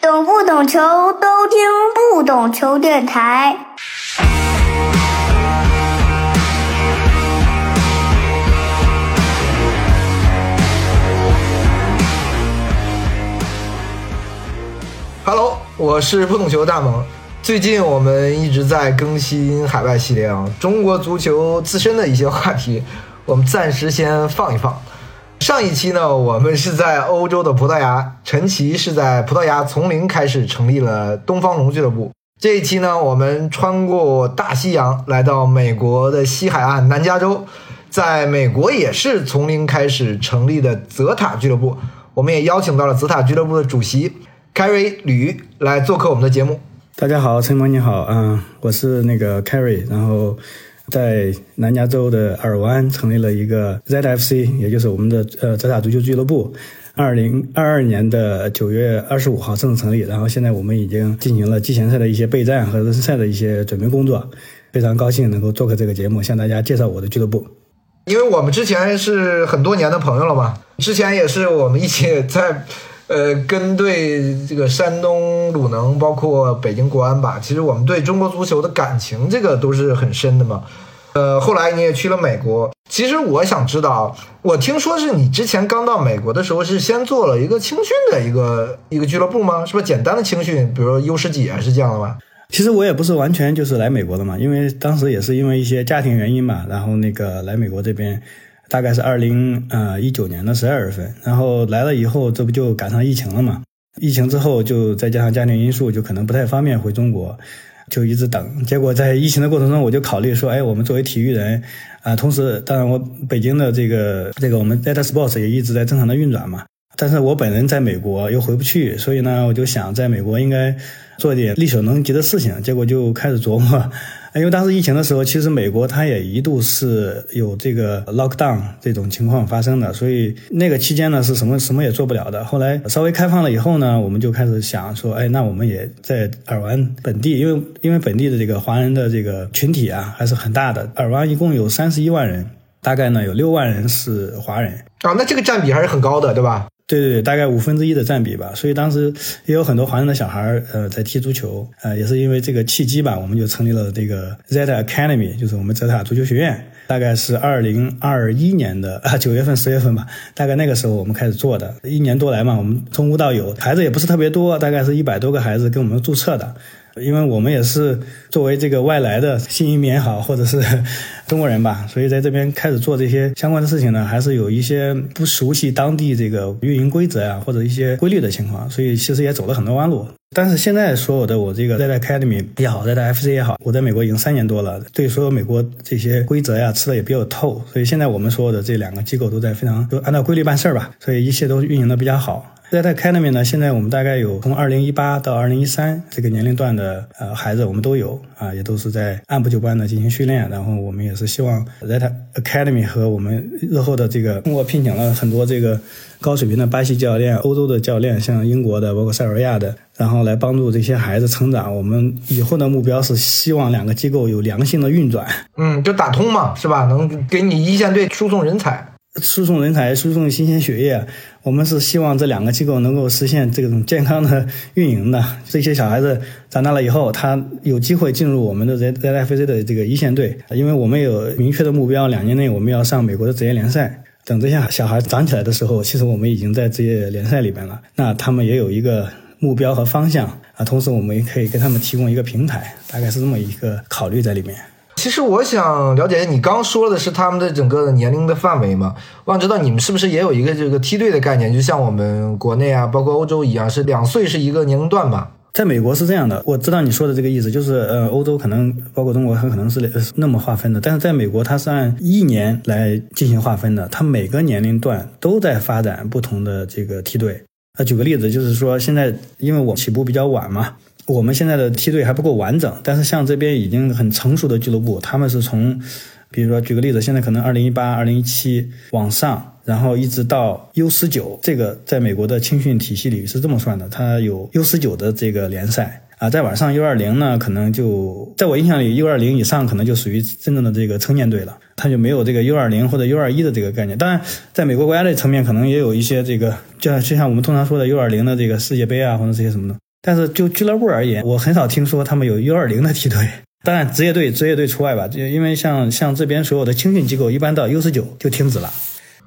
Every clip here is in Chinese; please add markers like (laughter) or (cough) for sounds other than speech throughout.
懂不懂球都听不懂球电台。Hello，我是不懂球大萌。最近我们一直在更新海外系列啊，中国足球自身的一些话题，我们暂时先放一放。上一期呢，我们是在欧洲的葡萄牙，陈奇是在葡萄牙从零开始成立了东方龙俱乐部。这一期呢，我们穿过大西洋，来到美国的西海岸南加州，在美国也是从零开始成立的泽塔俱乐部。我们也邀请到了泽塔俱乐部的主席凯瑞吕来做客我们的节目。大家好，陈萌你好，嗯，我是那个凯瑞，然后。在南加州的尔湾成立了一个 ZFC，也就是我们的呃泽塔足球俱乐部。二零二二年的九月二十五号正式成立，然后现在我们已经进行了季前赛的一些备战和热身赛的一些准备工作。非常高兴能够做客这个节目，向大家介绍我的俱乐部。因为我们之前是很多年的朋友了嘛，之前也是我们一起在呃跟对这个山东鲁能，包括北京国安吧。其实我们对中国足球的感情，这个都是很深的嘛。呃，后来你也去了美国。其实我想知道，我听说是你之前刚到美国的时候，是先做了一个青训的一个一个俱乐部吗？是不是简单的青训，比如说 U 十几啊，是这样的吗？其实我也不是完全就是来美国的嘛，因为当时也是因为一些家庭原因嘛，然后那个来美国这边，大概是二零呃一九年的十二月份，然后来了以后，这不就赶上疫情了嘛？疫情之后，就再加上家庭因素，就可能不太方便回中国。就一直等，结果在疫情的过程中，我就考虑说，哎，我们作为体育人，啊，同时，当然我北京的这个这个我们 Data Sports 也一直在正常的运转嘛，但是我本人在美国又回不去，所以呢，我就想在美国应该做点力所能及的事情，结果就开始琢磨。因为当时疫情的时候，其实美国它也一度是有这个 lockdown 这种情况发生的，所以那个期间呢是什么什么也做不了的。后来稍微开放了以后呢，我们就开始想说，哎，那我们也在尔湾本地，因为因为本地的这个华人的这个群体啊还是很大的，尔湾一共有三十一万人，大概呢有六万人是华人啊，那这个占比还是很高的，对吧？对对对，大概五分之一的占比吧，所以当时也有很多华人的小孩儿，呃，在踢足球，呃，也是因为这个契机吧，我们就成立了这个 Zeta Academy，就是我们泽塔足球学院，大概是二零二一年的啊 (laughs) 九月份十月份吧，大概那个时候我们开始做的，一年多来嘛，我们从无到有，孩子也不是特别多，大概是一百多个孩子跟我们注册的。因为我们也是作为这个外来的新移民也好，或者是 (laughs) 中国人吧，所以在这边开始做这些相关的事情呢，还是有一些不熟悉当地这个运营规则呀，或者一些规律的情况，所以其实也走了很多弯路。但是现在所有的我这个在在 Academy 也好，在在 FC 也好，我在美国已经三年多了，对所有美国这些规则呀吃的也比较透，所以现在我们所有的这两个机构都在非常都按照规律办事儿吧，所以一切都运营的比较好。在在 Academy 呢，现在我们大概有从二零一八到二零一三这个年龄段的呃孩子，我们都有啊，也都是在按部就班的进行训练。然后我们也是希望在 Academy 和我们日后的这个通过聘请了很多这个高水平的巴西教练、欧洲的教练，像英国的、包括塞尔维亚的，然后来帮助这些孩子成长。我们以后的目标是希望两个机构有良性的运转，嗯，就打通嘛，是吧？能给你一线队输送人才。输送人才，输送新鲜血液，我们是希望这两个机构能够实现这种健康的运营的。这些小孩子长大了以后，他有机会进入我们的 Z Z F C 的这个一线队，因为我们有明确的目标，两年内我们要上美国的职业联赛。等这些小孩长起来的时候，其实我们已经在职业联赛里边了。那他们也有一个目标和方向啊，同时我们也可以给他们提供一个平台，大概是这么一个考虑在里面。其实我想了解，你刚说的是他们的整个年龄的范围嘛？我想知道你们是不是也有一个这个梯队的概念，就像我们国内啊，包括欧洲一样，是两岁是一个年龄段吧？在美国是这样的，我知道你说的这个意思，就是呃，欧洲可能包括中国，很可能是那么划分的，但是在美国它是按一年来进行划分的，它每个年龄段都在发展不同的这个梯队。那举个例子，就是说现在因为我起步比较晚嘛。我们现在的梯队还不够完整，但是像这边已经很成熟的俱乐部，他们是从，比如说举个例子，现在可能二零一八、二零一七往上，然后一直到 U 十九，这个在美国的青训体系里是这么算的，它有 U 十九的这个联赛啊，再往上 U 二零呢，可能就在我印象里 U 二零以上可能就属于真正的这个成年队了，它就没有这个 U 二零或者 U 二一的这个概念。当然，在美国国家队层面，可能也有一些这个，就像就像我们通常说的 U 二零的这个世界杯啊，或者这些什么的。但是就俱乐部而言，我很少听说他们有 U 二零的梯队。(laughs) 当然，职业队职业队除外吧，就因为像像这边所有的青训机构，一般到 U 十九就停止了。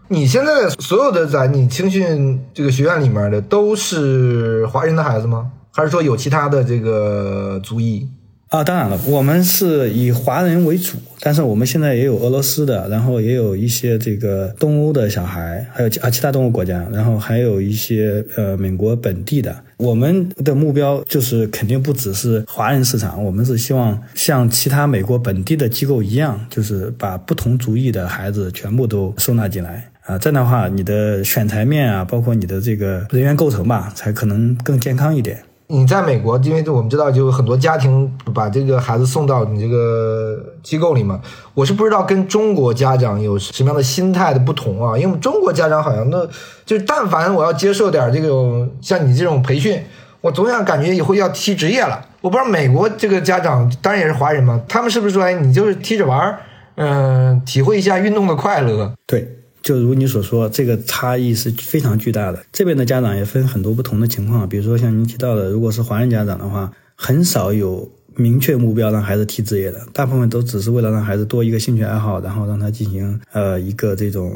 你现在所有的在你青训这个学院里面的都是华人的孩子吗？还是说有其他的这个族裔？啊，当然了，我们是以华人为主，但是我们现在也有俄罗斯的，然后也有一些这个东欧的小孩，还有其啊其他东欧国家，然后还有一些呃美国本地的。我们的目标就是肯定不只是华人市场，我们是希望像其他美国本地的机构一样，就是把不同族裔的孩子全部都收纳进来啊。这样的话，你的选材面啊，包括你的这个人员构成吧，才可能更健康一点。你在美国，因为我们知道，就很多家庭把这个孩子送到你这个机构里嘛。我是不知道跟中国家长有什么样的心态的不同啊。因为中国家长好像那，就但凡我要接受点这种像你这种培训，我总想感觉以后要踢职业了。我不知道美国这个家长当然也是华人嘛，他们是不是说，哎，你就是踢着玩儿，嗯，体会一下运动的快乐？对。就如你所说，这个差异是非常巨大的。这边的家长也分很多不同的情况，比如说像您提到的，如果是华人家长的话，很少有明确目标让孩子踢职业的，大部分都只是为了让孩子多一个兴趣爱好，然后让他进行呃一个这种，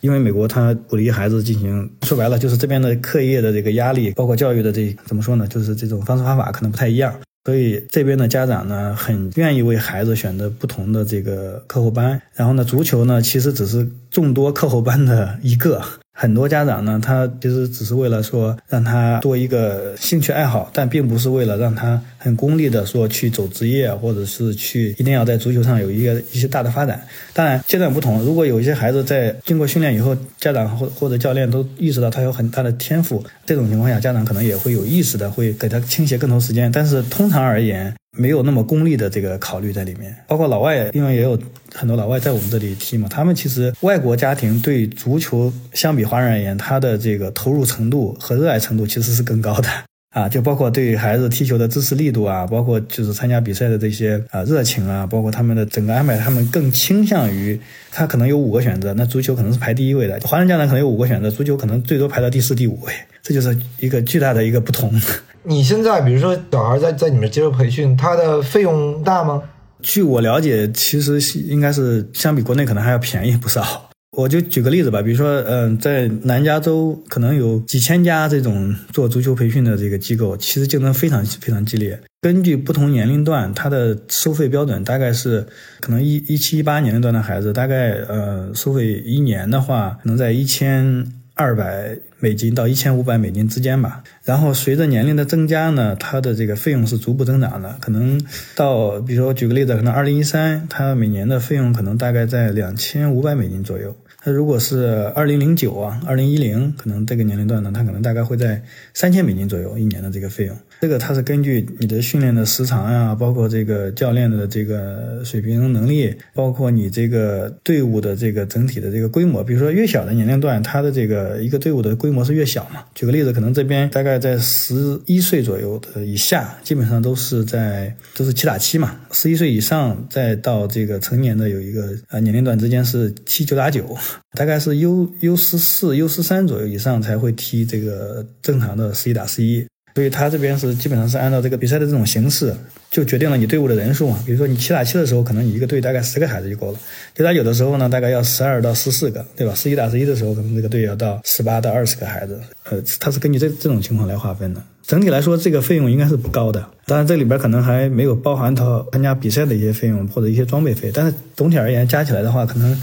因为美国他鼓励孩子进行，说白了就是这边的课业的这个压力，包括教育的这怎么说呢，就是这种方式方法可能不太一样。所以这边的家长呢，很愿意为孩子选择不同的这个课后班。然后呢，足球呢，其实只是众多课后班的一个。很多家长呢，他其实只是为了说让他多一个兴趣爱好，但并不是为了让他很功利的说去走职业，或者是去一定要在足球上有一个一些大的发展。当然阶段不同，如果有一些孩子在经过训练以后，家长或或者教练都意识到他有很大的天赋，这种情况下，家长可能也会有意识的会给他倾斜更多时间。但是通常而言，没有那么功利的这个考虑在里面，包括老外，因为也有很多老外在我们这里踢嘛，他们其实外国家庭对足球相比华人而言，他的这个投入程度和热爱程度其实是更高的 (laughs) 啊，就包括对孩子踢球的支持力度啊，包括就是参加比赛的这些啊热情啊，包括他们的整个安排，他们更倾向于他可能有五个选择，那足球可能是排第一位的，华人家长可能有五个选择，足球可能最多排到第四、第五位，这就是一个巨大的一个不同。(laughs) 你现在比如说小孩在在你们接受培训，他的费用大吗？据我了解，其实应该是相比国内可能还要便宜不少。我就举个例子吧，比如说，嗯，在南加州可能有几千家这种做足球培训的这个机构，其实竞争非常非常激烈。根据不同年龄段，它的收费标准大概是可能一一七一八年龄段的孩子，大概呃收费一年的话，能在一千。二百美金到一千五百美金之间吧，然后随着年龄的增加呢，它的这个费用是逐步增长的，可能到，比如说举个例子，可能二零一三，它每年的费用可能大概在两千五百美金左右。那如果是二零零九啊，二零一零，可能这个年龄段呢，它可能大概会在三千美金左右一年的这个费用。这个它是根据你的训练的时长呀，包括这个教练的这个水平能力，包括你这个队伍的这个整体的这个规模。比如说越小的年龄段，它的这个一个队伍的规模是越小嘛。举个例子，可能这边大概在十一岁左右的以下，基本上都是在都是七打七嘛。十一岁以上再到这个成年的有一个啊年龄段之间是七九打九。大概是 U U 十四、U 十三左右以上才会踢这个正常的十一打十一，所以他这边是基本上是按照这个比赛的这种形式，就决定了你队伍的人数嘛。比如说你七打七的时候，可能你一个队大概十个孩子就够了；六打九的时候呢，大概要十二到十四个，对吧？十一打十一的时候，可能这个队要到十八到二十个孩子。呃，他是根据这这种情况来划分的。整体来说，这个费用应该是不高的。当然，这里边可能还没有包含到参加比赛的一些费用或者一些装备费，但是总体而言加起来的话，可能。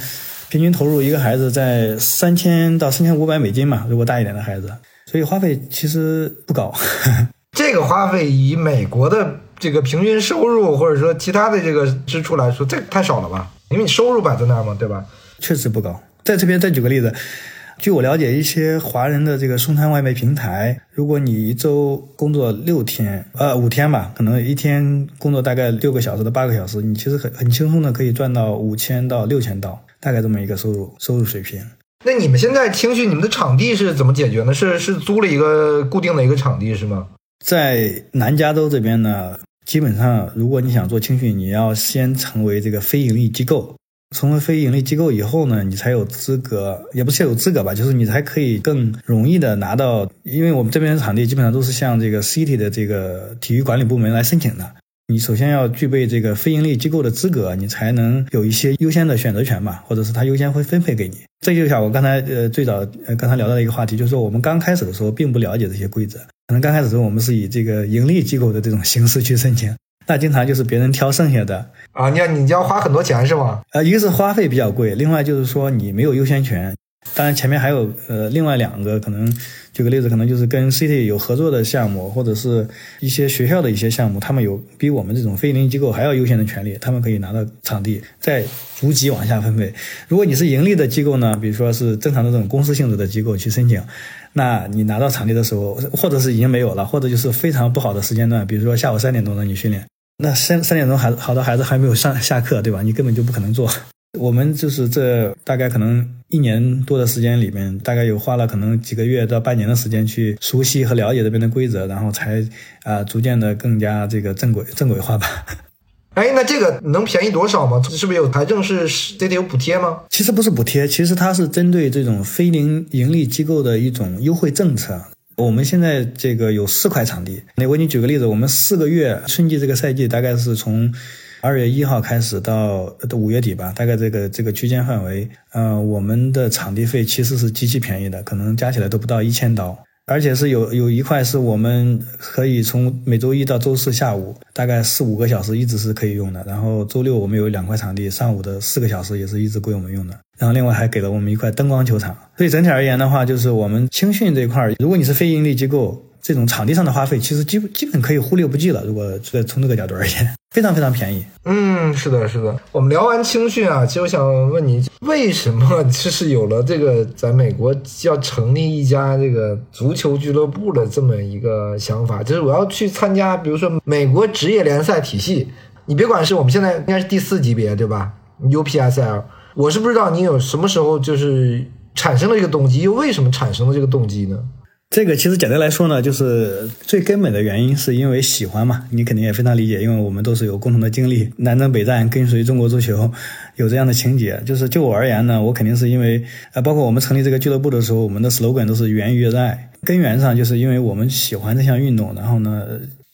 平均投入一个孩子在三千到三千五百美金嘛，如果大一点的孩子，所以花费其实不高。(laughs) 这个花费以美国的这个平均收入或者说其他的这个支出来说，这太少了吧？因为你收入摆在那儿嘛，对吧？确实不高。在这边再举个例子，据我了解，一些华人的这个送餐外卖平台，如果你一周工作六天，呃，五天吧，可能一天工作大概六个小时到八个小时，你其实很很轻松的可以赚到五千到六千刀。大概这么一个收入收入水平。那你们现在青训，你们的场地是怎么解决呢？是是租了一个固定的一个场地是吗？在南加州这边呢，基本上如果你想做青训，你要先成为这个非盈利机构，成为非盈利机构以后呢，你才有资格，也不是有资格吧，就是你才可以更容易的拿到，因为我们这边的场地基本上都是向这个 City 的这个体育管理部门来申请的。你首先要具备这个非盈利机构的资格，你才能有一些优先的选择权吧，或者是他优先会分配给你。这就像我刚才呃最早呃刚才聊到的一个话题，就是说我们刚开始的时候并不了解这些规则，可能刚开始的时候我们是以这个盈利机构的这种形式去申请，那经常就是别人挑剩下的啊，你要你要花很多钱是吗？呃，一个是花费比较贵，另外就是说你没有优先权。当然前面还有呃另外两个可能。举个例子，可能就是跟 City 有合作的项目，或者是一些学校的一些项目，他们有比我们这种非盈利机构还要优先的权利，他们可以拿到场地，再逐级往下分配。如果你是盈利的机构呢，比如说是正常的这种公司性质的机构去申请，那你拿到场地的时候，或者是已经没有了，或者就是非常不好的时间段，比如说下午三点钟让你训练，那三三点钟孩好多孩子还没有上下课，对吧？你根本就不可能做。我们就是这大概可能一年多的时间里面，大概有花了可能几个月到半年的时间去熟悉和了解这边的规则，然后才啊逐渐的更加这个正轨正轨化吧。(laughs) 哎，那这个能便宜多少吗？是不是有财政是这得有补贴吗？其实不是补贴，其实它是针对这种非零盈利机构的一种优惠政策。我们现在这个有四块场地，那我给你举个例子，我们四个月春季这个赛季大概是从。二月一号开始到到五月底吧，大概这个这个区间范围，呃，我们的场地费其实是极其便宜的，可能加起来都不到一千刀，而且是有有一块是我们可以从每周一到周四下午大概四五个小时一直是可以用的，然后周六我们有两块场地，上午的四个小时也是一直归我们用的，然后另外还给了我们一块灯光球场，所以整体而言的话，就是我们青训这一块，如果你是非盈利机构。这种场地上的花费其实基基本可以忽略不计了。如果在从这个角度而言，(laughs) 非常非常便宜。嗯，是的，是的。我们聊完青训啊，其实我想问你，为什么就是有了这个在美国要成立一家这个足球俱乐部的这么一个想法？就是我要去参加，比如说美国职业联赛体系。你别管是我们现在应该是第四级别对吧？UPSL，我是不知道你有什么时候就是产生了这个动机，又为什么产生了这个动机呢？这个其实简单来说呢，就是最根本的原因是因为喜欢嘛，你肯定也非常理解，因为我们都是有共同的经历，南征北战，跟随中国足球，有这样的情节。就是就我而言呢，我肯定是因为，呃，包括我们成立这个俱乐部的时候，我们的 slogan 都是源于热爱，根源上就是因为我们喜欢这项运动，然后呢，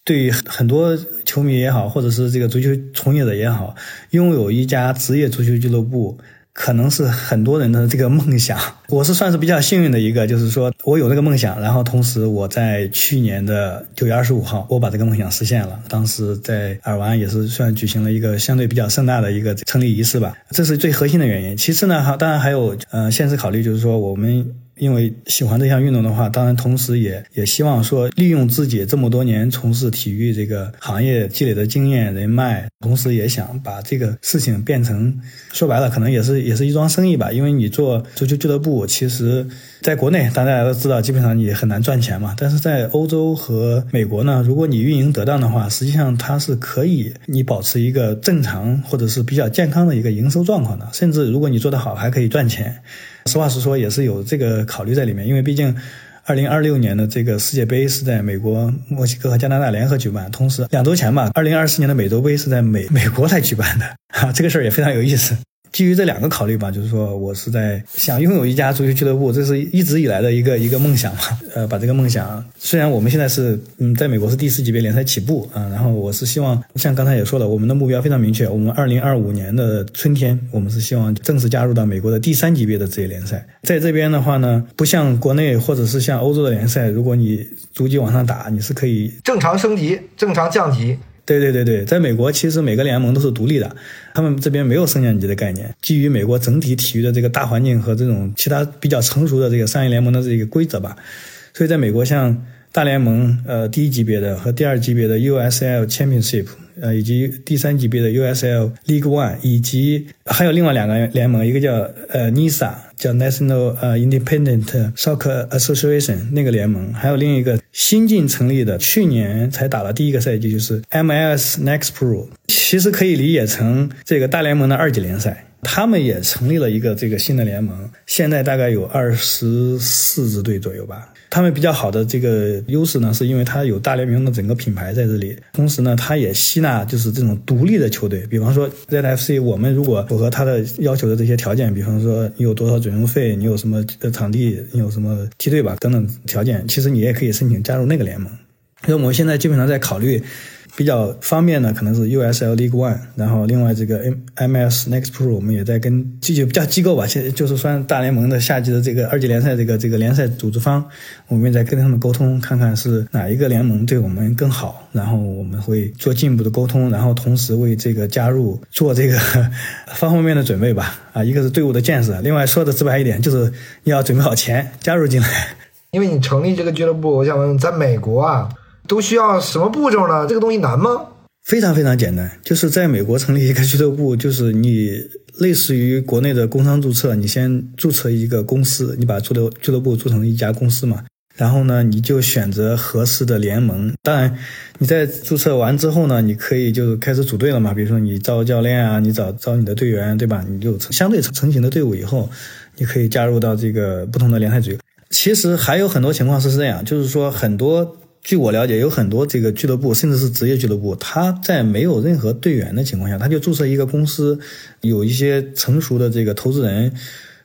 对于很多球迷也好，或者是这个足球从业者也好，拥有一家职业足球俱乐部。可能是很多人的这个梦想，(laughs) 我是算是比较幸运的一个，就是说我有这个梦想，然后同时我在去年的九月二十五号，我把这个梦想实现了。当时在尔湾也是算举行了一个相对比较盛大的一个成立仪式吧，这是最核心的原因。其次呢，哈，当然还有呃现实考虑，就是说我们。因为喜欢这项运动的话，当然同时也也希望说利用自己这么多年从事体育这个行业积累的经验人脉，同时也想把这个事情变成说白了，可能也是也是一桩生意吧。因为你做足球俱乐部，其实在国内大家都知道，基本上你很难赚钱嘛。但是在欧洲和美国呢，如果你运营得当的话，实际上它是可以你保持一个正常或者是比较健康的一个营收状况的，甚至如果你做得好，还可以赚钱。实话实说，也是有这个考虑在里面，因为毕竟，二零二六年的这个世界杯是在美国、墨西哥和加拿大联合举办，同时两周前吧，二零二四年的美洲杯是在美美国来举办的，哈，这个事儿也非常有意思。基于这两个考虑吧，就是说我是在想拥有一家足球俱乐部，这是一直以来的一个一个梦想嘛。呃，把这个梦想，虽然我们现在是嗯，在美国是第四级别联赛起步啊，然后我是希望像刚才也说了，我们的目标非常明确，我们二零二五年的春天，我们是希望正式加入到美国的第三级别的职业联赛。在这边的话呢，不像国内或者是像欧洲的联赛，如果你逐级往上打，你是可以正常升级、正常降级。对对对对，在美国其实每个联盟都是独立的，他们这边没有升降级的概念。基于美国整体体育的这个大环境和这种其他比较成熟的这个商业联盟的这个规则吧，所以在美国像大联盟呃第一级别的和第二级别的 USL Championship。呃，以及第三级别的 USL League One，以及还有另外两个联盟，一个叫呃 NISA，叫 National 呃 Independent Soccer Association 那个联盟，还有另一个新近成立的，去年才打了第一个赛季，就是 MLS Next Pro，其实可以理解成这个大联盟的二级联赛。他们也成立了一个这个新的联盟，现在大概有二十四支队左右吧。他们比较好的这个优势呢，是因为它有大联盟的整个品牌在这里，同时呢，它也吸纳就是这种独立的球队，比方说 ZFC，我们如果符合它的要求的这些条件，比方说你有多少准入费，你有什么场地，你有什么梯队吧等等条件，其实你也可以申请加入那个联盟。所以我们现在基本上在考虑。比较方便的可能是 USL League One，然后另外这个 M MS Next Pro，我们也在跟这些比较机构吧，现在就是算大联盟的夏季的这个二级联赛这个这个联赛组织方，我们也在跟他们沟通，看看是哪一个联盟对我们更好，然后我们会做进一步的沟通，然后同时为这个加入做这个 (laughs) 方方面面的准备吧。啊，一个是队伍的建设，另外说的直白一点，就是要准备好钱加入进来。因为你成立这个俱乐部，我想问，在美国啊。都需要什么步骤呢？这个东西难吗？非常非常简单，就是在美国成立一个俱乐部，就是你类似于国内的工商注册，你先注册一个公司，你把俱乐俱乐部做成一家公司嘛，然后呢，你就选择合适的联盟。当然，你在注册完之后呢，你可以就开始组队了嘛。比如说你招教练啊，你找招你的队员，对吧？你就成相对成型的队伍以后，你可以加入到这个不同的联赛组。其实还有很多情况是这样，就是说很多。据我了解，有很多这个俱乐部，甚至是职业俱乐部，他在没有任何队员的情况下，他就注册一个公司，有一些成熟的这个投资人，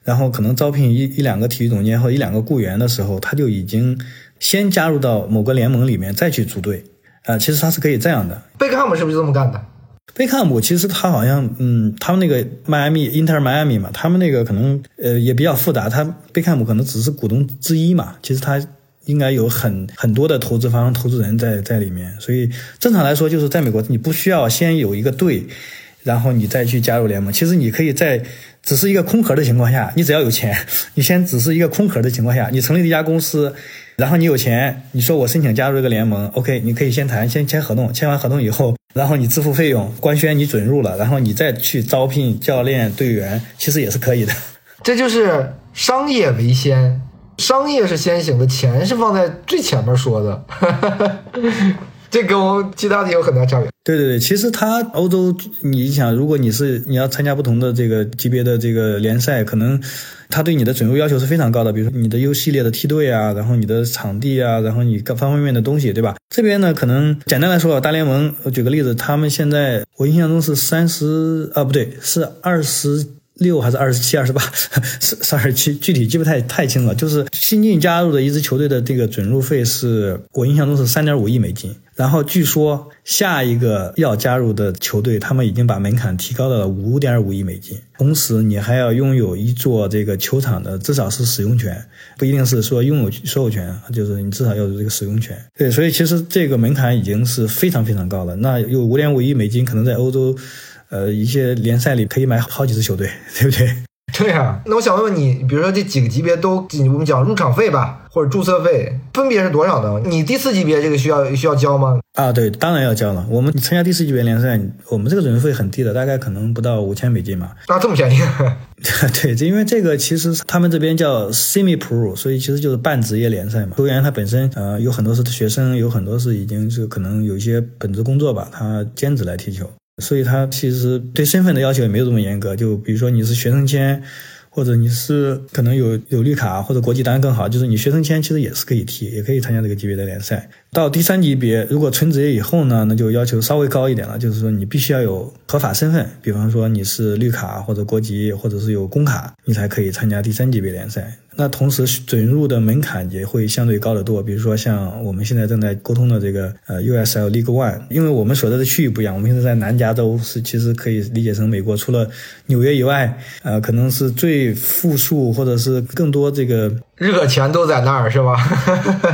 然后可能招聘一一两个体育总监或一两个雇员的时候，他就已经先加入到某个联盟里面再去组队。啊，其实他是可以这样的。贝克汉姆是不是这么干的？贝克汉姆其实他好像，嗯，他们那个迈阿密 Inter Miami 嘛，他们那个可能呃也比较复杂，他贝克汉姆可能只是股东之一嘛，其实他。应该有很很多的投资方、投资人在在里面，所以正常来说，就是在美国，你不需要先有一个队，然后你再去加入联盟。其实你可以在只是一个空壳的情况下，你只要有钱，你先只是一个空壳的情况下，你成立一家公司，然后你有钱，你说我申请加入这个联盟，OK，你可以先谈，先签合同，签完合同以后，然后你支付费用，官宣你准入了，然后你再去招聘教练、队员，其实也是可以的。(laughs) 这就是商业为先。商业是先行的，钱是放在最前面说的，(laughs) 这跟我们其他的有很大差别。对对对，其实他欧洲，你想，如果你是你要参加不同的这个级别的这个联赛，可能他对你的准入要求是非常高的，比如说你的 U 系列的梯队啊，然后你的场地啊，然后你各方方面面的东西，对吧？这边呢，可能简单来说，大联盟，我举个例子，他们现在我印象中是三十啊，不对，是二十。六还是二十七、二十八，是是二十七，具体记不太太清了。就是新进加入的一支球队的这个准入费是我印象中是三点五亿美金。然后据说下一个要加入的球队，他们已经把门槛提高到了五点五亿美金。同时，你还要拥有一座这个球场的至少是使用权，不一定是说拥有所有权，就是你至少要有这个使用权。对，所以其实这个门槛已经是非常非常高了。那有五点五亿美金，可能在欧洲。呃，一些联赛里可以买好几支球队，(laughs) 对不对？对呀。那我想问问你，比如说这几个级别都，我们讲入场费吧，或者注册费，分别是多少呢？你第四级别这个需要需要交吗？啊，对，当然要交了。我们参加第四级别联赛，我们这个准入费很低的，大概可能不到五千美金嘛。啊，这么便宜？(laughs) 对，这因为这个其实他们这边叫 semi pro，所以其实就是半职业联赛嘛。球员他本身呃有很多是学生，有很多是已经是可能有一些本职工作吧，他兼职来踢球。所以，他其实对身份的要求也没有这么严格。就比如说，你是学生签，或者你是可能有有绿卡或者国际单更好，就是你学生签其实也是可以踢，也可以参加这个级别的联赛。到第三级别，如果纯职业以后呢，那就要求稍微高一点了，就是说你必须要有合法身份，比方说你是绿卡或者国籍，或者是有工卡，你才可以参加第三级别联赛。那同时准入的门槛也会相对高得多，比如说像我们现在正在沟通的这个呃 USL League One，因为我们所在的区域不一样，我们现在在南加州，是其实可以理解成美国除了纽约以外，呃，可能是最富庶或者是更多这个热钱都在那儿，是吧？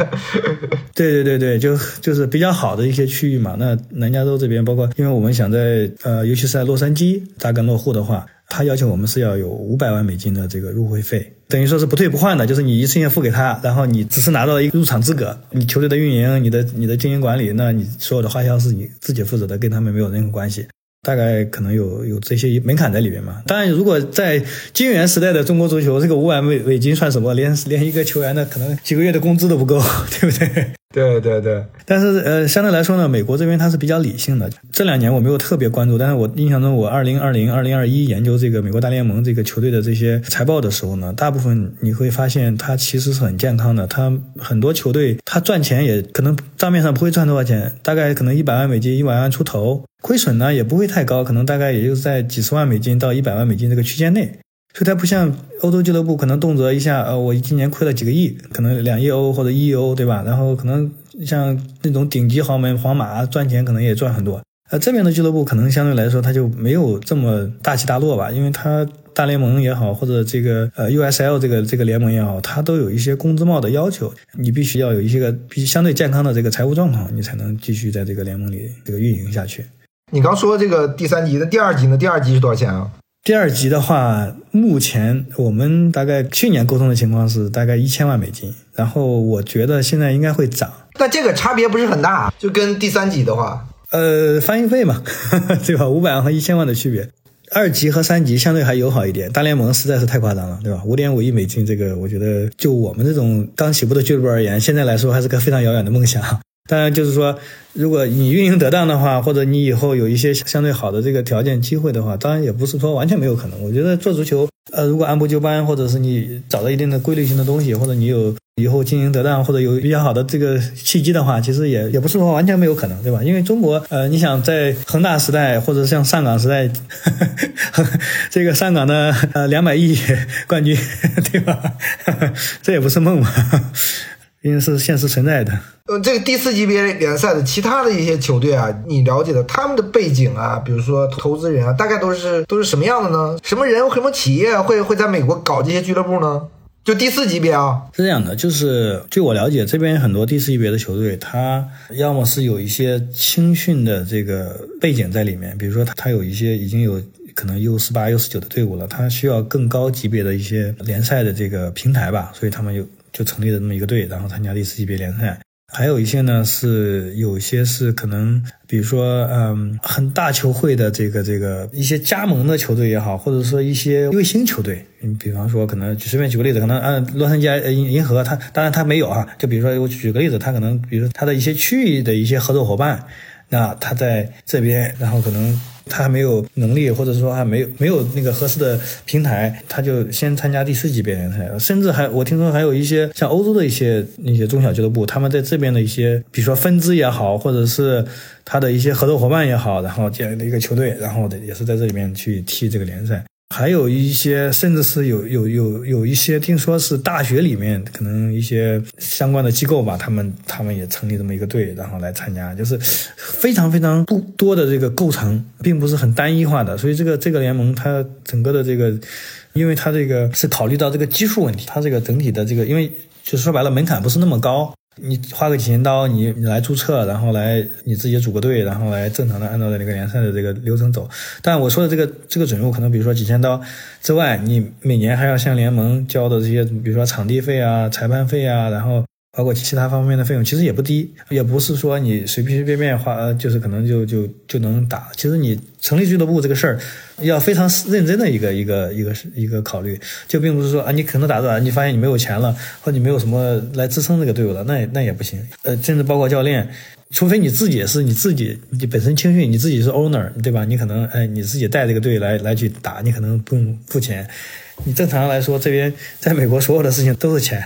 (laughs) 对对对对，就就是比较好的一些区域嘛。那南加州这边，包括因为我们想在呃，尤其是在洛杉矶扎根落户的话。他要求我们是要有五百万美金的这个入会费，等于说是不退不换的，就是你一次性付给他，然后你只是拿到了一个入场资格，你球队的运营、你的你的经营管理，那你所有的花销是你自己负责的，跟他们没有任何关系。大概可能有有这些门槛在里面嘛。当然，如果在金元时代的中国足球，这个五万美美金算什么？连连一个球员的可能几个月的工资都不够，(laughs) 对不对？对对对，但是呃，相对来说呢，美国这边它是比较理性的。这两年我没有特别关注，但是我印象中，我二零二零、二零二一研究这个美国大联盟这个球队的这些财报的时候呢，大部分你会发现它其实是很健康的。它很多球队它赚钱也可能账面上不会赚多少钱，大概可能一百万美金、一百万出头，亏损呢也不会太高，可能大概也就是在几十万美金到一百万美金这个区间内。所以它不像欧洲俱乐部，可能动辄一下，呃，我今年亏了几个亿，可能两亿欧或者一亿欧，对吧？然后可能像那种顶级豪门皇马赚钱，可能也赚很多。呃，这边的俱乐部可能相对来说，它就没有这么大起大落吧，因为它大联盟也好，或者这个呃 USL 这个这个联盟也好，它都有一些工资帽的要求，你必须要有一些个比相对健康的这个财务状况，你才能继续在这个联盟里这个运营下去。你刚说这个第三级，那第二级呢？第二级是多少钱啊？第二级的话，目前我们大概去年沟通的情况是大概一千万美金，然后我觉得现在应该会涨。但这个差别不是很大，就跟第三级的话，呃，翻译费嘛，(laughs) 对吧？五百万和一千万的区别，二级和三级相对还友好一点。大联盟实在是太夸张了，对吧？五点五亿美金，这个我觉得就我们这种刚起步的俱乐部而言，现在来说还是个非常遥远的梦想。当然，就是说，如果你运营得当的话，或者你以后有一些相对好的这个条件机会的话，当然也不是说完全没有可能。我觉得做足球，呃，如果按部就班，或者是你找到一定的规律性的东西，或者你有以后经营得当，或者有比较好的这个契机的话，其实也也不是说完全没有可能，对吧？因为中国，呃，你想在恒大时代，或者像上港时代，(laughs) 这个上港的呃两百亿冠军，对吧？(laughs) 这也不是梦嘛。因为是现实存在的。呃，这个第四级别联赛的其他的一些球队啊，你了解的他们的背景啊，比如说投资人啊，大概都是都是什么样的呢？什么人、什么企业会会在美国搞这些俱乐部呢？就第四级别啊，是这样的，就是据我了解，这边很多第四级别的球队，他要么是有一些青训的这个背景在里面，比如说他他有一些已经有可能 U 十八、U 十九的队伍了，他需要更高级别的一些联赛的这个平台吧，所以他们有。就成立了这么一个队，然后参加第四级别联赛。还有一些呢，是有些是可能，比如说，嗯，很大球会的这个这个一些加盟的球队也好，或者说一些卫星球队。你比方说，可能随便举个例子，可能嗯，洛杉矶银银河，它当然它没有啊。就比如说，我举个例子，它可能，比如说它的一些区域的一些合作伙伴，那他在这边，然后可能。他还没有能力，或者说还没有没有那个合适的平台，他就先参加第四级别联赛，甚至还我听说还有一些像欧洲的一些那些中小俱乐部，他们在这边的一些，比如说分支也好，或者是他的一些合作伙伴也好，然后建立了一个球队，然后也是在这里面去踢这个联赛。还有一些，甚至是有有有有一些，听说是大学里面可能一些相关的机构吧，他们他们也成立这么一个队，然后来参加，就是非常非常不多的这个构成，并不是很单一化的。所以这个这个联盟它整个的这个，因为它这个是考虑到这个基数问题，它这个整体的这个，因为就说白了门槛不是那么高。你花个几千刀，你你来注册，然后来你自己组个队，然后来正常的按照那个联赛的这个流程走。但我说的这个这个准入，可能比如说几千刀之外，你每年还要向联盟交的这些，比如说场地费啊、裁判费啊，然后。包括其他方面的费用其实也不低，也不是说你随随便便花，就是可能就就就能打。其实你成立俱乐部这个事儿，要非常认真的一个一个一个一个考虑，就并不是说啊，你可能打着打，你发现你没有钱了，或者你没有什么来支撑这个队伍了，那那也不行。呃，甚至包括教练，除非你自己是你自己，你本身青训，你自己是 owner，对吧？你可能哎，你自己带这个队来来去打，你可能不用付钱。你正常来说，这边在美国所有的事情都是钱，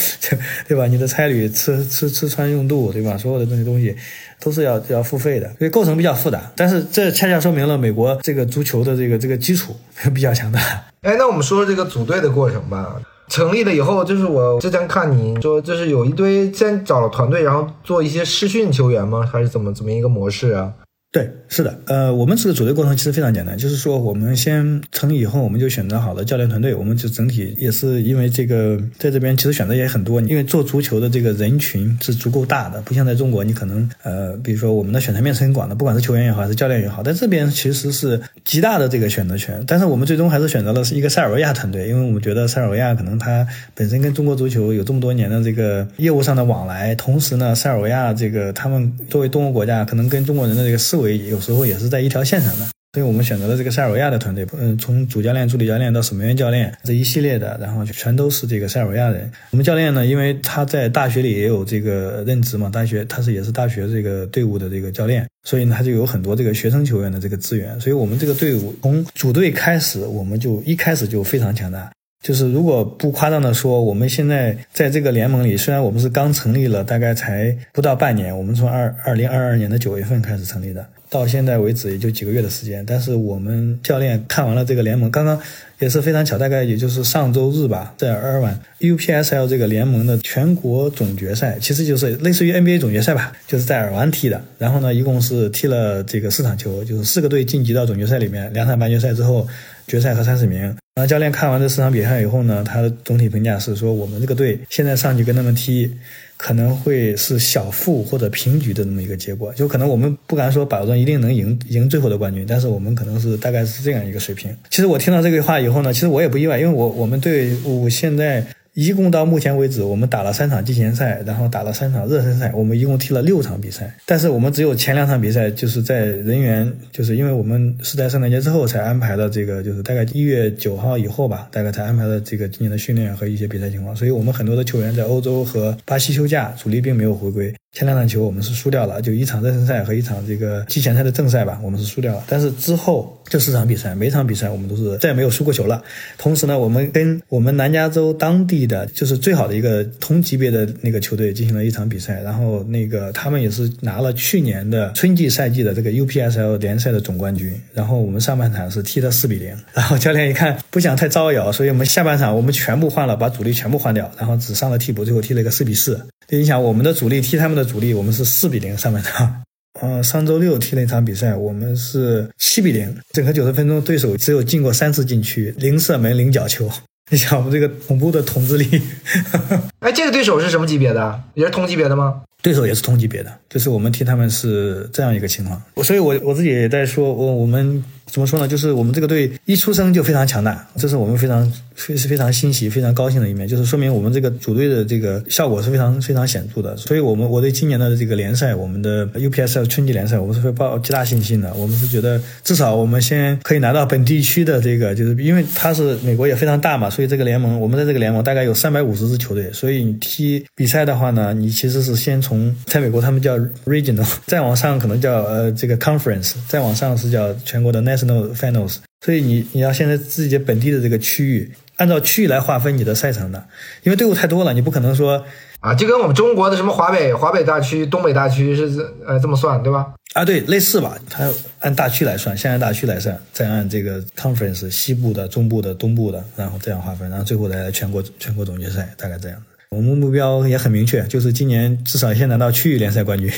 (laughs) 对吧？你的差旅、吃吃吃穿用度，对吧？所有的这些东西都是要要付费的，所以构成比较复杂。但是这恰恰说明了美国这个足球的这个这个基础 (laughs) 比较强大。哎，那我们说这个组队的过程吧。成立了以后，就是我之前看你说，就是有一堆先找了团队，然后做一些试训球员吗？还是怎么怎么一个模式啊？对，是的，呃，我们这个组队过程其实非常简单，就是说我们先成立以后，我们就选择好了教练团队，我们就整体也是因为这个在这边其实选择也很多，因为做足球的这个人群是足够大的，不像在中国，你可能呃，比如说我们的选择面是很广的，不管是球员也好，还是教练也好，在这边其实是极大的这个选择权，但是我们最终还是选择了是一个塞尔维亚团队，因为我们觉得塞尔维亚可能它本身跟中国足球有这么多年的这个业务上的往来，同时呢，塞尔维亚这个他们作为东欧国家，可能跟中国人的这个思维。有时候也是在一条线上的，所以我们选择了这个塞尔维亚的团队，嗯，从主教练、助理教练到守门员教练这一系列的，然后全都是这个塞尔维亚人。我们教练呢，因为他在大学里也有这个任职嘛，大学他是也是大学这个队伍的这个教练，所以呢他就有很多这个学生球员的这个资源。所以我们这个队伍从组队开始，我们就一开始就非常强大。就是如果不夸张的说，我们现在在这个联盟里，虽然我们是刚成立了，大概才不到半年，我们从二二零二二年的九月份开始成立的。到现在为止也就几个月的时间，但是我们教练看完了这个联盟，刚刚也是非常巧，大概也就是上周日吧，在尔湾 UPSL 这个联盟的全国总决赛，其实就是类似于 NBA 总决赛吧，就是在尔湾踢的。然后呢，一共是踢了这个四场球，就是四个队晋级到总决赛里面，两场半决赛之后，决赛和三十名。然后教练看完这四场比赛以后呢，他的总体评价是说，我们这个队现在上去跟他们踢。可能会是小负或者平局的那么一个结果，就可能我们不敢说保证一定能赢赢最后的冠军，但是我们可能是大概是这样一个水平。其实我听到这个话以后呢，其实我也不意外，因为我我们队伍现在。一共到目前为止，我们打了三场季前赛，然后打了三场热身赛，我们一共踢了六场比赛。但是我们只有前两场比赛，就是在人员，就是因为我们是在圣诞节之后才安排的这个，就是大概一月九号以后吧，大概才安排的这个今年的训练和一些比赛情况。所以我们很多的球员在欧洲和巴西休假，主力并没有回归。前两场球我们是输掉了，就一场热身赛和一场这个季前赛的正赛吧，我们是输掉了。但是之后这四场比赛，每场比赛我们都是再也没有输过球了。同时呢，我们跟我们南加州当地的就是最好的一个同级别的那个球队进行了一场比赛，然后那个他们也是拿了去年的春季赛季的这个 UPSL 联赛的总冠军。然后我们上半场是踢了四比零，(laughs) 然后教练一看不想太招摇，所以我们下半场我们全部换了，把主力全部换掉，然后只上了替补，最后踢了一个四比四。你想，我们的主力踢他们的主力，我们是四比零上半场。嗯，上周六踢了一场比赛，我们是七比零，整个九十分钟对手只有进过三次禁区，零射门零角球。(laughs) 你想，我们这个恐怖的统治力。(laughs) 哎，这个对手是什么级别的？也是同级别的吗？对手也是同级别的，就是我们踢他们是这样一个情况。所以我我自己也在说，我我们。怎么说呢？就是我们这个队一出生就非常强大，这是我们非常非是非常欣喜、非常高兴的一面。就是说明我们这个组队的这个效果是非常非常显著的。所以，我们我对今年的这个联赛，我们的 UPSL 春季联赛，我们是会抱极大信心的。我们是觉得至少我们先可以拿到本地区的这个，就是因为它是美国也非常大嘛，所以这个联盟我们在这个联盟大概有三百五十支球队，所以你踢比赛的话呢，你其实是先从在美国他们叫 regional，再往上可能叫呃这个 conference，再往上是叫全国的 national。Finals，所以你你要现在自己本地的这个区域，按照区域来划分你的赛程的，因为队伍太多了，你不可能说啊，就跟我们中国的什么华北、华北大区、东北大区是这呃这么算对吧？啊，对，类似吧，它按大区来算，先按大区来算，再按这个 Conference 西部的、中部的、东部的，然后这样划分，然后最后来全国全国总决赛，大概这样。我们目标也很明确，就是今年至少先拿到区域联赛冠军。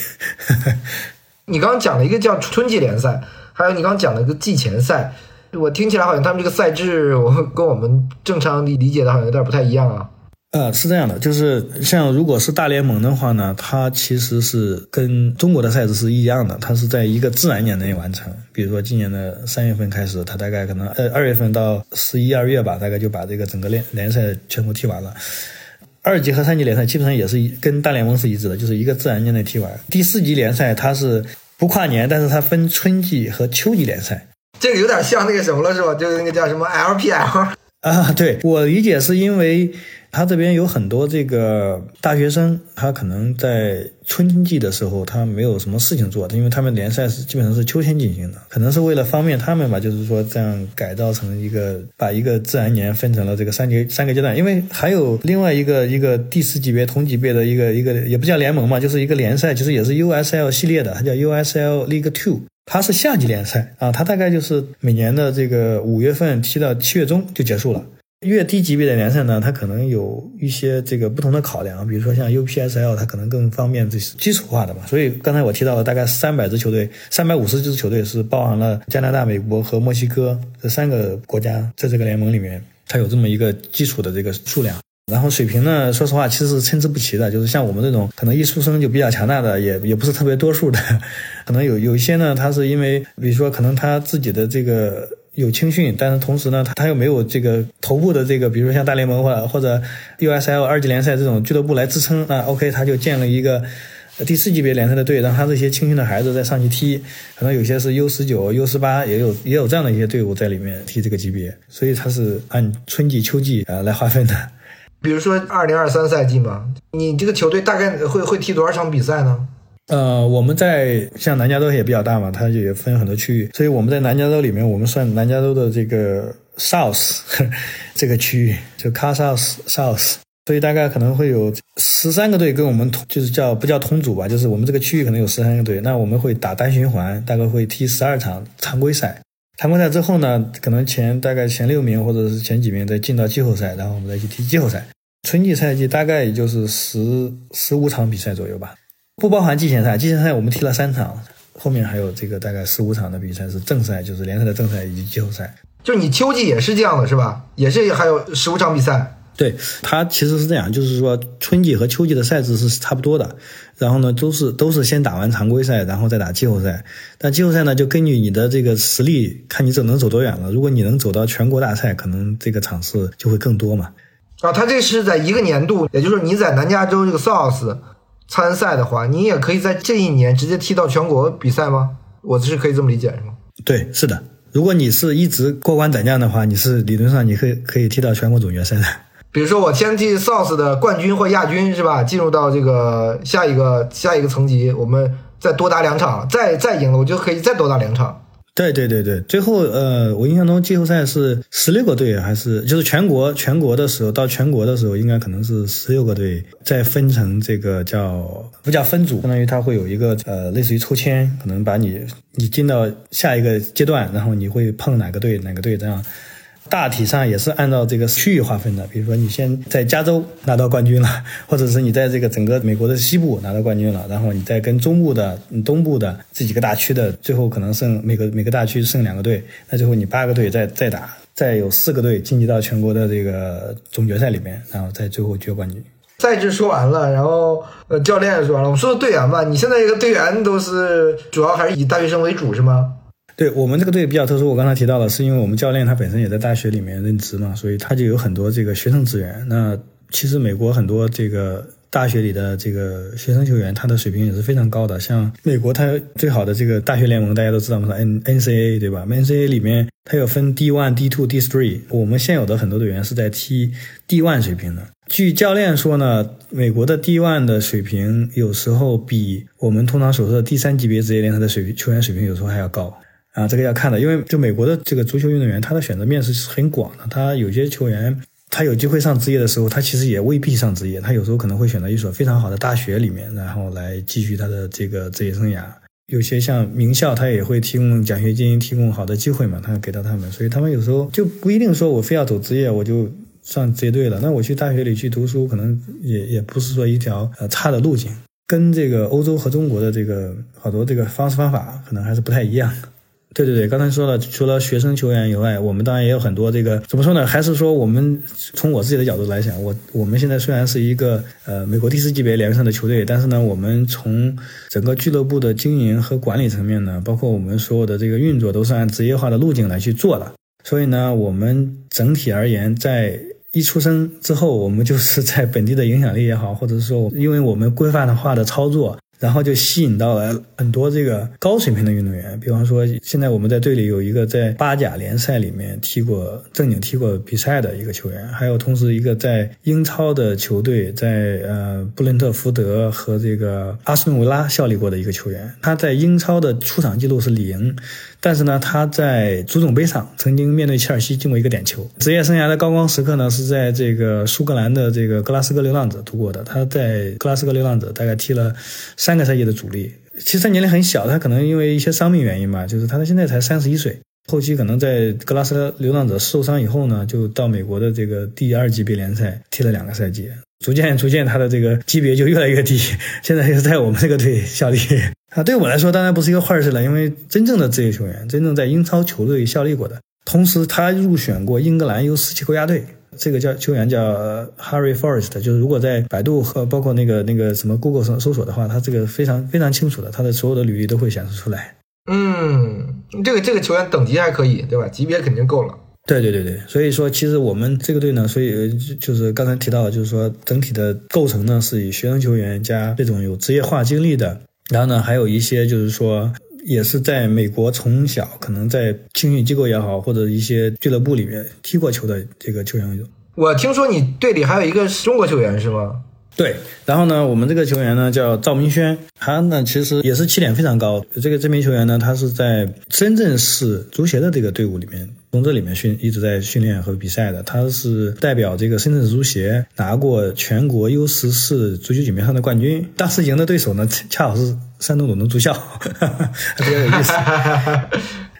(laughs) 你刚刚讲了一个叫春季联赛。还有你刚刚讲的一个季前赛，我听起来好像他们这个赛制，我跟我们正常理理解的好像有点不太一样啊。呃，是这样的，就是像如果是大联盟的话呢，它其实是跟中国的赛制是一样的，它是在一个自然年内完成。比如说今年的三月份开始，它大概可能呃二月份到十一二月吧，大概就把这个整个联联赛全部踢完了。二级和三级联赛基本上也是跟大联盟是一致的，就是一个自然年内踢完。第四级联赛它是。不跨年，但是它分春季和秋季联赛，这个有点像那个什么了，是吧？就是那个叫什么 LPL 啊？对我理解是因为。他这边有很多这个大学生，他可能在春季的时候他没有什么事情做，因为他们联赛是基本上是秋天进行的，可能是为了方便他们吧，就是说这样改造成一个把一个自然年分成了这个三阶三个阶段，因为还有另外一个一个第四级别同级别的一个一个也不叫联盟嘛，就是一个联赛，其实也是 USL 系列的，它叫 USL League Two，它是夏季联赛啊，它大概就是每年的这个五月份踢到七月中就结束了。越低级别的联赛呢，它可能有一些这个不同的考量，比如说像 UPSL，它可能更方便这基础化的嘛。所以刚才我提到了大概三百支球队，三百五十支球队是包含了加拿大、美国和墨西哥这三个国家在这个联盟里面，它有这么一个基础的这个数量。然后水平呢，说实话其实是参差不齐的，就是像我们这种可能一出生就比较强大的，也也不是特别多数的，(laughs) 可能有有一些呢，他是因为比如说可能他自己的这个。有青训，但是同时呢，他他又没有这个头部的这个，比如说像大联盟或者或者 USL 二级联赛这种俱乐部来支撑，那 OK，他就建了一个第四级别联赛的队，让他这些青训的孩子再上去踢，可能有些是 U 十九、U 十八，也有也有这样的一些队伍在里面踢这个级别，所以它是按春季、秋季啊来划分的。比如说二零二三赛季嘛，你这个球队大概会会踢多少场比赛呢？呃，我们在像南加州也比较大嘛，它就也分很多区域，所以我们在南加州里面，我们算南加州的这个 South (laughs) 这个区域，就 Car South South。所以大概可能会有十三个队跟我们同，就是叫不叫同组吧，就是我们这个区域可能有十三个队，那我们会打单循环，大概会踢十二场常规赛。常规赛之后呢，可能前大概前六名或者是前几名再进到季后赛，然后我们再去踢季后赛。春季赛季大概也就是十十五场比赛左右吧，不包含季前赛。季前赛我们踢了三场，后面还有这个大概十五场的比赛是正赛，就是联赛的正赛以及季后赛。就你秋季也是这样的是吧？也是还有十五场比赛。对，它其实是这样，就是说春季和秋季的赛制是差不多的，然后呢都是都是先打完常规赛，然后再打季后赛。但季后赛呢，就根据你的这个实力，看你走能走多远了。如果你能走到全国大赛，可能这个场次就会更多嘛。啊，他这是在一个年度，也就是说你在南加州这个 South 参赛的话，你也可以在这一年直接踢到全国比赛吗？我是可以这么理解是吗？对，是的。如果你是一直过关斩将的话，你是理论上你可以可以踢到全国总决赛的。比如说我先踢 South 的冠军或亚军是吧？进入到这个下一个下一个层级，我们再多打两场，再再赢了，我就可以再多打两场。对对对对，最后呃，我印象中季后赛是十六个队，还是就是全国全国的时候到全国的时候，应该可能是十六个队再分成这个叫不叫分组，相当于它会有一个呃类似于抽签，可能把你你进到下一个阶段，然后你会碰哪个队哪个队这样。大体上也是按照这个区域划分的，比如说你先在加州拿到冠军了，或者是你在这个整个美国的西部拿到冠军了，然后你再跟中部的、东部的这几个大区的，最后可能剩每个每个大区剩两个队，那最后你八个队再再打，再有四个队晋级到全国的这个总决赛里面，然后再最后决冠军。赛制说完了，然后呃教练也说完了，我们说说队员吧，你现在这个队员都是主要还是以大学生为主是吗？对我们这个队比较特殊，我刚才提到了，是因为我们教练他本身也在大学里面任职嘛，所以他就有很多这个学生资源。那其实美国很多这个大学里的这个学生球员，他的水平也是非常高的。像美国，他最好的这个大学联盟大家都知道嘛，N N C A 对吧？N C A 里面它有分 D one、D two、D three。我们现有的很多队员是在踢 D one 水平的。据教练说呢，美国的 D one 的水平有时候比我们通常所说的第三级别职业联赛的水平球员水平有时候还要高。啊，这个要看的，因为就美国的这个足球运动员，他的选择面是很广的。他有些球员，他有机会上职业的时候，他其实也未必上职业。他有时候可能会选择一所非常好的大学里面，然后来继续他的这个职业生涯。有些像名校，他也会提供奖学金，提供好的机会嘛，他给到他们。所以他们有时候就不一定说我非要走职业，我就上职业队了。那我去大学里去读书，可能也也不是说一条呃差的路径，跟这个欧洲和中国的这个好多这个方式方法可能还是不太一样。对对对，刚才说了，除了学生球员以外，我们当然也有很多这个怎么说呢？还是说我们从我自己的角度来讲，我我们现在虽然是一个呃美国第四级别联赛的球队，但是呢，我们从整个俱乐部的经营和管理层面呢，包括我们所有的这个运作，都是按职业化的路径来去做的。所以呢，我们整体而言，在一出生之后，我们就是在本地的影响力也好，或者说，因为我们规范化的操作。然后就吸引到了很多这个高水平的运动员，比方说现在我们在队里有一个在巴甲联赛里面踢过正经踢过比赛的一个球员，还有同时一个在英超的球队在呃布伦特福德和这个阿斯顿维拉效力过的一个球员，他在英超的出场记录是零。但是呢，他在足总杯上曾经面对切尔西进过一个点球。职业生涯的高光时刻呢，是在这个苏格兰的这个格拉斯哥流浪者度过的。他在格拉斯哥流浪者大概踢了三个赛季的主力。其实他年龄很小，他可能因为一些伤病原因吧，就是他现在才三十一岁。后期可能在格拉斯哥流浪者受伤以后呢，就到美国的这个第二级别联赛踢了两个赛季。逐渐逐渐，他的这个级别就越来越低。现在又在我们这个队效力。啊，对我来说当然不是一个坏事了，因为真正的职业球员，真正在英超球队效力过的，同时他入选过英格兰 U 十七国家队，这个叫球员叫 Harry Forrest，就是如果在百度和包括那个那个什么 Google 上搜索的话，他这个非常非常清楚的，他的所有的履历都会显示出来。嗯，这个这个球员等级还可以，对吧？级别肯定够了。对对对对，所以说其实我们这个队呢，所以就是刚才提到的，就是说整体的构成呢是以学生球员加这种有职业化经历的，然后呢还有一些就是说也是在美国从小可能在青训机构也好，或者一些俱乐部里面踢过球的这个球员为主。我听说你队里还有一个中国球员是吗？对，然后呢，我们这个球员呢叫赵明轩，他呢其实也是起点非常高。这个这名球员呢，他是在深圳市足协的这个队伍里面，从这里面训一直在训练和比赛的。他是代表这个深圳市足协拿过全国 U 十四足球锦标赛的冠军。当时赢的对手呢，恰好是山东鲁能足校，比较有意思。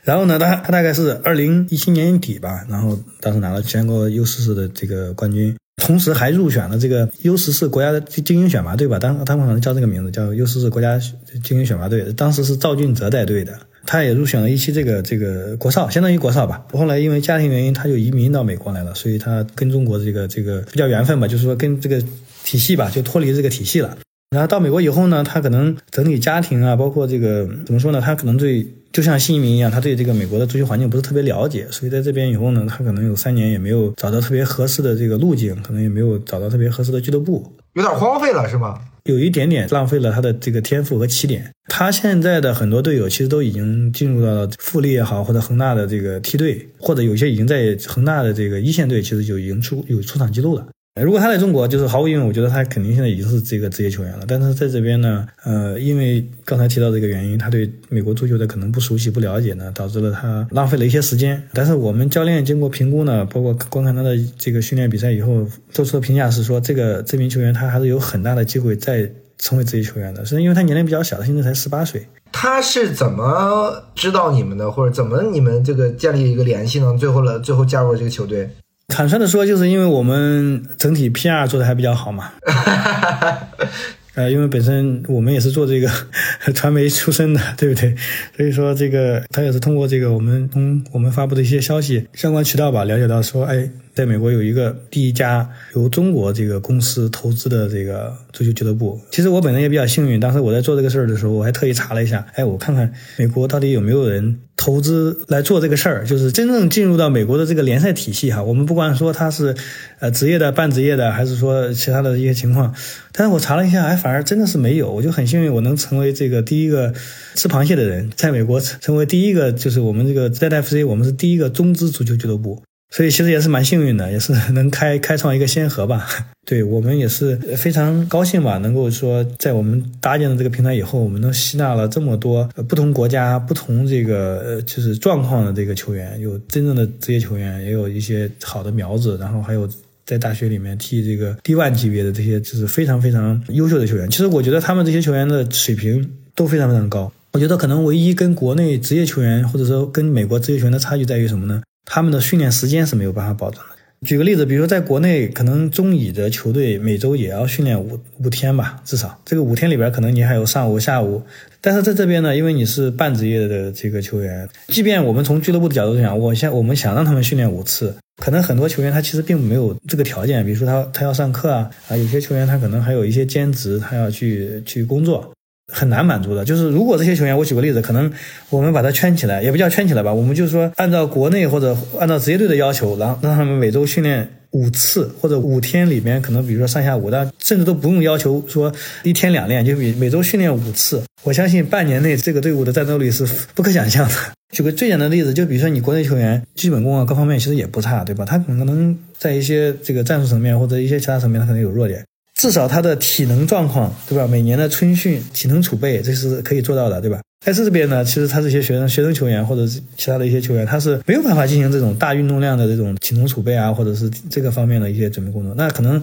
然后呢，他他大概是二零一七年底吧，然后当时拿了全国 U 十四的这个冠军。同时还入选了这个 U 十四国家的精英选拔队吧，当他们好像叫这个名字，叫 U 十四国家精英选拔队。当时是赵俊哲带队的，他也入选了一期这个这个国少，相当于国少吧。后来因为家庭原因，他就移民到美国来了，所以他跟中国这个这个比较缘分吧，就是说跟这个体系吧，就脱离这个体系了。然后到美国以后呢，他可能整体家庭啊，包括这个怎么说呢，他可能对。就像新移民一样，他对这个美国的足球环境不是特别了解，所以在这边以后呢，他可能有三年也没有找到特别合适的这个路径，可能也没有找到特别合适的俱乐部，有点荒废了，是吗？有一点点浪费了他的这个天赋和起点。他现在的很多队友其实都已经进入到了富力也好，或者恒大的这个梯队，或者有些已经在恒大的这个一线队，其实就已经出有出场记录了。如果他在中国，就是毫无疑问，我觉得他肯定现在已经是这个职业球员了。但是在这边呢，呃，因为刚才提到这个原因，他对美国足球的可能不熟悉、不了解呢，导致了他浪费了一些时间。但是我们教练经过评估呢，包括观看他的这个训练比赛以后，做出的评价是说，这个这名球员他还是有很大的机会再成为职业球员的。是因为他年龄比较小，他现在才十八岁。他是怎么知道你们的，或者怎么你们这个建立一个联系呢？最后了，最后加入了这个球队。坦率的说，就是因为我们整体 PR 做的还比较好嘛。(laughs) 呃，因为本身我们也是做这个 (laughs) 传媒出身的，对不对？所以说这个他也是通过这个我们从我们发布的一些消息相关渠道吧，了解到说，哎。在美国有一个第一家由中国这个公司投资的这个足球俱乐部。其实我本人也比较幸运，当时我在做这个事儿的时候，我还特意查了一下，哎，我看看美国到底有没有人投资来做这个事儿，就是真正进入到美国的这个联赛体系哈。我们不管说他是呃职业的、半职业的，还是说其他的一些情况，但是我查了一下，哎，反而真的是没有。我就很幸运，我能成为这个第一个吃螃蟹的人，在美国成为第一个，就是我们这个 ZFC，我们是第一个中资足球俱乐部。所以其实也是蛮幸运的，(laughs) 也是能开开创一个先河吧。(laughs) 对我们也是非常高兴吧，能够说在我们搭建了这个平台以后，我们能吸纳了这么多不同国家、不同这个呃就是状况的这个球员，有真正的职业球员，也有一些好的苗子，然后还有在大学里面踢这个 D1 级别的这些就是非常非常优秀的球员。其实我觉得他们这些球员的水平都非常非常高。我觉得可能唯一跟国内职业球员或者说跟美国职业球员的差距在于什么呢？他们的训练时间是没有办法保证的。举个例子，比如在国内，可能中乙的球队每周也要训练五五天吧，至少这个五天里边，可能你还有上午、下午。但是在这边呢，因为你是半职业的这个球员，即便我们从俱乐部的角度讲，我想我们想让他们训练五次，可能很多球员他其实并没有这个条件。比如说他他要上课啊，啊，有些球员他可能还有一些兼职，他要去去工作。很难满足的，就是如果这些球员，我举个例子，可能我们把他圈起来，也不叫圈起来吧，我们就是说按照国内或者按照职业队的要求，然后让他们每周训练五次或者五天里面，可能比如说上下午，但甚至都不用要求说一天两练，就每每周训练五次。我相信半年内这个队伍的战斗力是不可想象的。举个最简单的例子，就比如说你国内球员基本功啊各方面其实也不差，对吧？他可能在一些这个战术层面或者一些其他层面，他可能有弱点。至少他的体能状况，对吧？每年的春训体能储备，这是可以做到的，对吧？在这边呢，其实他这些学生、学生球员或者是其他的一些球员，他是没有办法进行这种大运动量的这种体能储备啊，或者是这个方面的一些准备工作。那可能，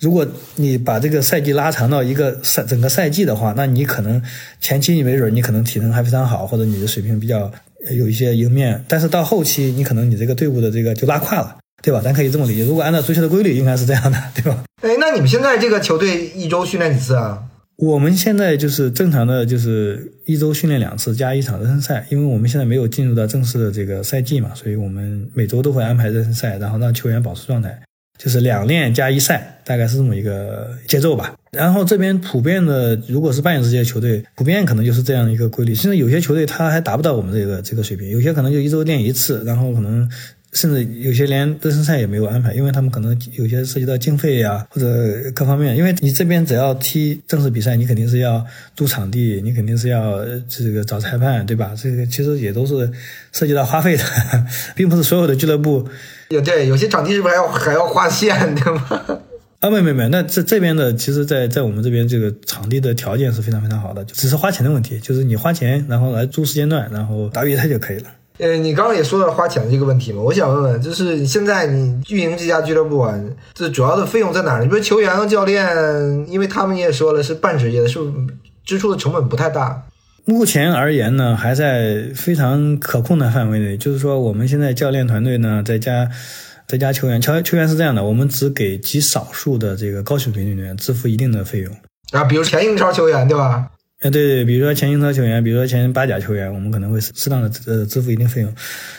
如果你把这个赛季拉长到一个赛整个赛季的话，那你可能前期你没准你可能体能还非常好，或者你的水平比较有一些赢面，但是到后期你可能你这个队伍的这个就拉胯了。对吧？咱可以这么理解。如果按照足球的规律，应该是这样的，对吧？哎，那你们现在这个球队一周训练几次啊？我们现在就是正常的，就是一周训练两次，加一场热身赛。因为我们现在没有进入到正式的这个赛季嘛，所以我们每周都会安排热身赛，然后让球员保持状态，就是两练加一赛，大概是这么一个节奏吧。然后这边普遍的，如果是半职业球队，普遍可能就是这样一个规律。甚至有些球队他还达不到我们这个这个水平，有些可能就一周练一次，然后可能。甚至有些连热身赛也没有安排，因为他们可能有些涉及到经费呀或者各方面。因为你这边只要踢正式比赛，你肯定是要租场地，你肯定是要这个找裁判，对吧？这个其实也都是涉及到花费的，并不是所有的俱乐部。有对，有些场地是不是还要还要划线，(laughs) 对吗？啊，没没没，那这这边的，其实，在在我们这边这个场地的条件是非常非常好的，只是花钱的问题，就是你花钱，然后来租时间段，然后打比赛就可以了。呃，你刚刚也说到花钱的这个问题嘛，我想问问，就是现在你运营这家俱乐部啊，这主要的费用在哪儿？你比如球员和教练，因为他们也说了是半职业的，是不是支出的成本不太大？目前而言呢，还在非常可控的范围内，就是说我们现在教练团队呢，在加。在加球员，球球员是这样的，我们只给极少数的这个高水平运动员支付一定的费用啊，比如前英超球员，对吧？哎，对对，比如说前英超球员，比如说前八甲球员，我们可能会适当的呃支付一定费用。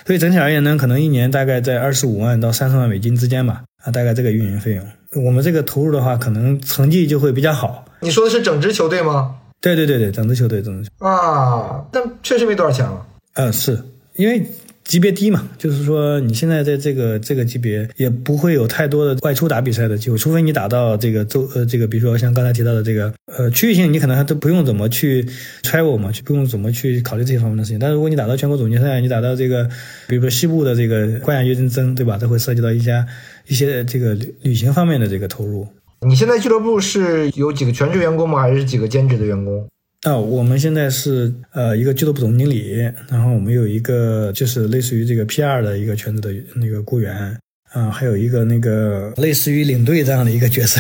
所以整体而言呢，可能一年大概在二十五万到三十万美金之间吧，啊，大概这个运营费用。我们这个投入的话，可能成绩就会比较好。你说的是整支球队吗？对对对对，整支球队，整支球啊，但确实没多少钱了。嗯，是因为。级别低嘛，就是说你现在在这个这个级别也不会有太多的外出打比赛的机会，除非你打到这个周呃这个，比如说像刚才提到的这个呃区域性，你可能还都不用怎么去 travel 嘛，就不用怎么去考虑这些方面的事情。但如果你打到全国总决赛，你打到这个，比如说西部的这个冠亚军争，对吧？这会涉及到一些一些这个旅旅行方面的这个投入。你现在俱乐部是有几个全职员工吗？还是几个兼职的员工？啊，我们现在是呃一个俱乐部总经理，然后我们有一个就是类似于这个 P.R. 的一个全职的那个雇员，啊，还有一个那个类似于领队这样的一个角色。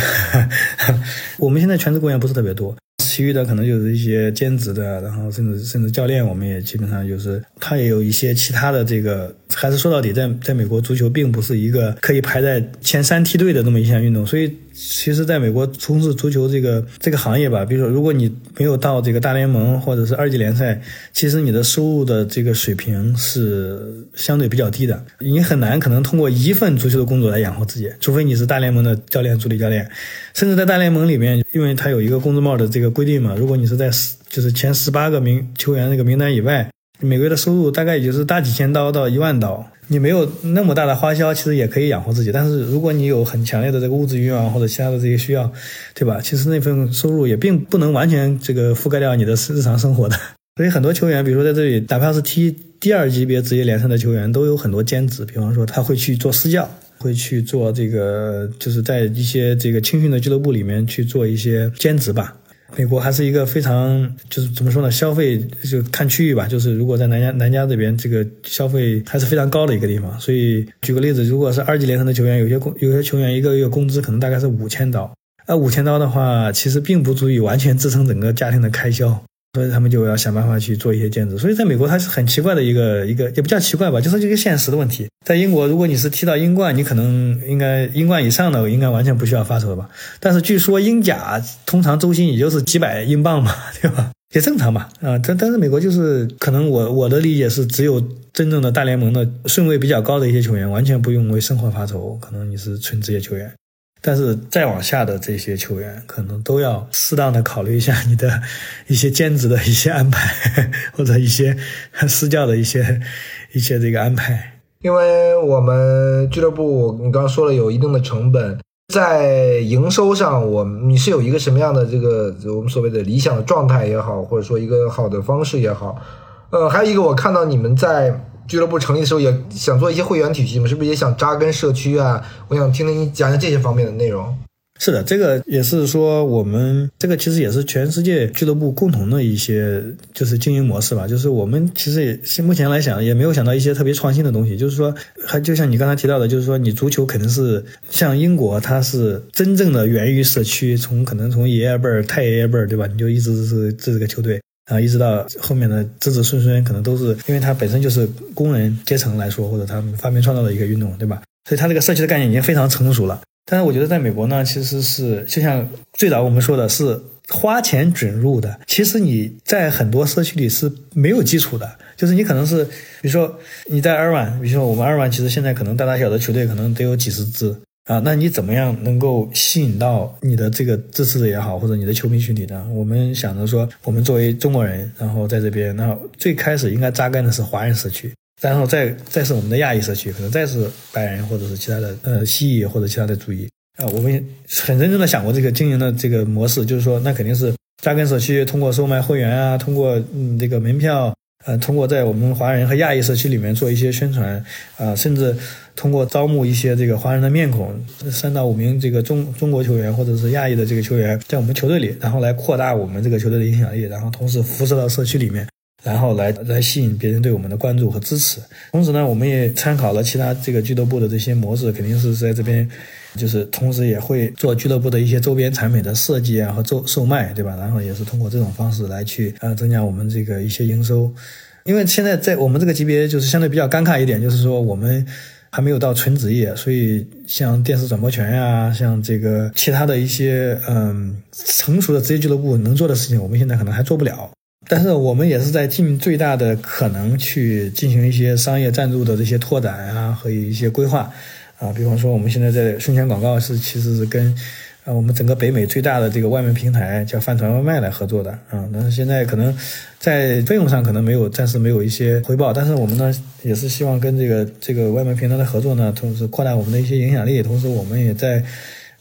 (laughs) 我们现在全职雇员不是特别多，其余的可能就是一些兼职的，然后甚至甚至教练，我们也基本上就是他也有一些其他的这个，还是说到底，在在美国足球并不是一个可以排在前三梯队的这么一项运动，所以。其实，在美国从事足球这个这个行业吧，比如说，如果你没有到这个大联盟或者是二级联赛，其实你的收入的这个水平是相对比较低的。你很难可能通过一份足球的工作来养活自己，除非你是大联盟的教练、助理教练，甚至在大联盟里面，因为它有一个工资帽的这个规定嘛，如果你是在就是前十八个名球员那个名单以外，每个月的收入大概也就是大几千刀到一万刀。你没有那么大的花销，其实也可以养活自己。但是如果你有很强烈的这个物质欲望或者其他的这些需要，对吧？其实那份收入也并不能完全这个覆盖掉你的日常生活的。(laughs) 所以很多球员，比如说在这里，哪怕是踢第二级别职业联赛的球员，都有很多兼职。比方说他会去做私教，会去做这个，就是在一些这个青训的俱乐部里面去做一些兼职吧。美国还是一个非常，就是怎么说呢？消费就看区域吧。就是如果在南加南加这边，这个消费还是非常高的一个地方。所以举个例子，如果是二级联赛的球员，有些工有些球员一个月工资可能大概是五千刀。那五千刀的话，其实并不足以完全支撑整个家庭的开销。所以他们就要想办法去做一些兼职。所以在美国，它是很奇怪的一个一个，也不叫奇怪吧，就是一个现实的问题。在英国，如果你是踢到英冠，你可能应该英冠以上的，应该完全不需要发愁吧。但是据说英甲通常周薪也就是几百英镑嘛，(laughs) 对吧？也正常吧。啊，但但是美国就是可能我我的理解是，只有真正的大联盟的顺位比较高的一些球员，完全不用为生活发愁。可能你是纯职业球员。但是再往下的这些球员，可能都要适当的考虑一下你的一些兼职的一些安排，(laughs) 或者一些私教的一些一些这个安排。因为我们俱乐部，你刚刚说了有一定的成本，在营收上，我你是有一个什么样的这个我们所谓的理想的状态也好，或者说一个好的方式也好，呃，还有一个我看到你们在。俱乐部成立的时候也想做一些会员体系嘛，是不是也想扎根社区啊？我想听听你讲讲这些方面的内容。是的，这个也是说我们这个其实也是全世界俱乐部共同的一些就是经营模式吧。就是我们其实也目前来讲也没有想到一些特别创新的东西。就是说，还就像你刚才提到的，就是说你足球肯定是像英国，它是真正的源于社区，从可能从爷爷辈儿、太爷爷辈儿，对吧？你就一直是这个球队。啊，一直到后面的子子孙孙，可能都是因为它本身就是工人阶层来说，或者他们发明创造的一个运动，对吧？所以它这个社区的概念已经非常成熟了。但是我觉得在美国呢，其实是就像最早我们说的是花钱准入的。其实你在很多社区里是没有基础的，就是你可能是，比如说你在二万，比如说我们二万，其实现在可能大大小小的球队可能得有几十支。啊，那你怎么样能够吸引到你的这个支持者也好，或者你的球迷群体呢？我们想着说，我们作为中国人，然后在这边，那最开始应该扎根的是华人社区。然后再再是我们的亚裔社区，可能再是白人或者是其他的呃西裔或者其他的族裔啊。我们很认真的想过这个经营的这个模式，就是说那肯定是扎根社区，通过售卖会员啊，通过嗯这个门票，呃，通过在我们华人和亚裔社区里面做一些宣传啊，甚至通过招募一些这个华人的面孔，三到五名这个中中国球员或者是亚裔的这个球员在我们球队里，然后来扩大我们这个球队的影响力，然后同时辐射到社区里面。然后来来吸引别人对我们的关注和支持。同时呢，我们也参考了其他这个俱乐部的这些模式，肯定是在这边，就是同时也会做俱乐部的一些周边产品的设计啊和售售卖，对吧？然后也是通过这种方式来去呃增加我们这个一些营收。因为现在在我们这个级别就是相对比较尴尬一点，就是说我们还没有到纯职业，所以像电视转播权呀，像这个其他的一些嗯成熟的职业俱乐部能做的事情，我们现在可能还做不了。但是我们也是在尽最大的可能去进行一些商业赞助的这些拓展啊和一些规划，啊，比方说我们现在在胸前广告是其实是跟，呃，我们整个北美最大的这个外卖平台叫饭团外卖来合作的，啊，但是现在可能在费用上可能没有暂时没有一些回报，但是我们呢也是希望跟这个这个外卖平台的合作呢，同时扩大我们的一些影响力，同时我们也在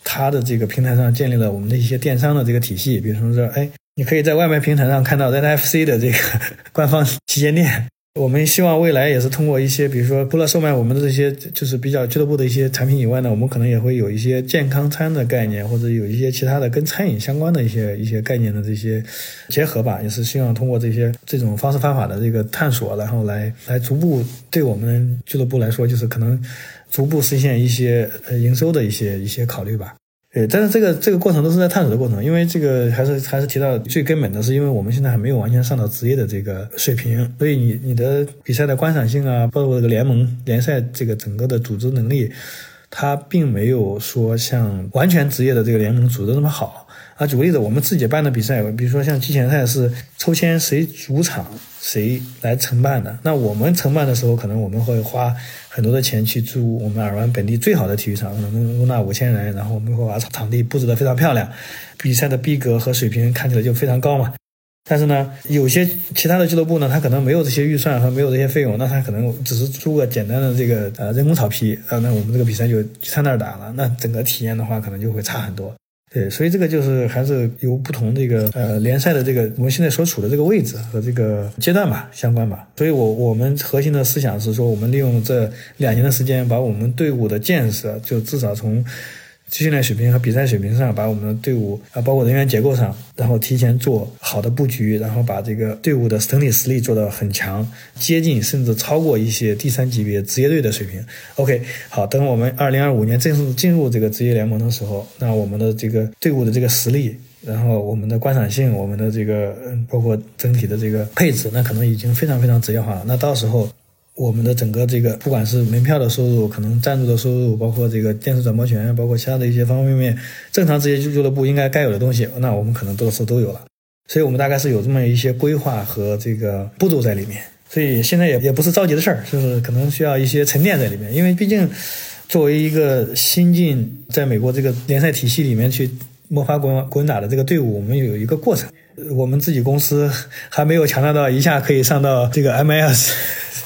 它的这个平台上建立了我们的一些电商的这个体系，比如说哎。你可以在外卖平台上看到 ZFC 的这个 (laughs) 官方旗舰店。我们希望未来也是通过一些，比如说除了售卖我们的这些就是比较俱乐部的一些产品以外呢，我们可能也会有一些健康餐的概念，或者有一些其他的跟餐饮相关的一些一些概念的这些结合吧。也是希望通过这些这种方式方法的这个探索，然后来来逐步对我们俱乐部来说，就是可能逐步实现一些呃营收的一些一些考虑吧。对，但是这个这个过程都是在探索的过程，因为这个还是还是提到最根本的是，因为我们现在还没有完全上到职业的这个水平，所以你你的比赛的观赏性啊，包括这个联盟联赛这个整个的组织能力，它并没有说像完全职业的这个联盟组织那么好。啊，举个例子，我们自己办的比赛，比如说像季前赛是抽签谁主场谁来承办的，那我们承办的时候，可能我们会花。很多的钱去租我们尔湾本地最好的体育场，能容纳五千人，然后我们会把场地布置得非常漂亮，比赛的逼格和水平看起来就非常高嘛。但是呢，有些其他的俱乐部呢，他可能没有这些预算和没有这些费用，那他可能只是租个简单的这个呃人工草皮啊，那我们这个比赛就在那儿打了，那整个体验的话可能就会差很多。对，所以这个就是还是由不同这个呃联赛的这个我们现在所处的这个位置和这个阶段吧相关吧。所以我我们核心的思想是说，我们利用这两年的时间，把我们队伍的建设，就至少从。训练水平和比赛水平上，把我们的队伍啊，包括人员结构上，然后提前做好的布局，然后把这个队伍的整体实力做得很强，接近甚至超过一些第三级别职业队的水平。OK，好，等我们二零二五年正式进入这个职业联盟的时候，那我们的这个队伍的这个实力，然后我们的观赏性，我们的这个嗯，包括整体的这个配置，那可能已经非常非常职业化了。那到时候。我们的整个这个，不管是门票的收入，可能赞助的收入，包括这个电视转播权，包括其他的一些方方面面，正常职业俱乐部应该该有的东西，那我们可能都是都有了。所以，我们大概是有这么一些规划和这个步骤在里面。所以现在也也不是着急的事儿，就是可能需要一些沉淀在里面。因为毕竟作为一个新进在美国这个联赛体系里面去摸爬滚滚打的这个队伍，我们有一个过程。我们自己公司还没有强大到一下可以上到这个 MLS。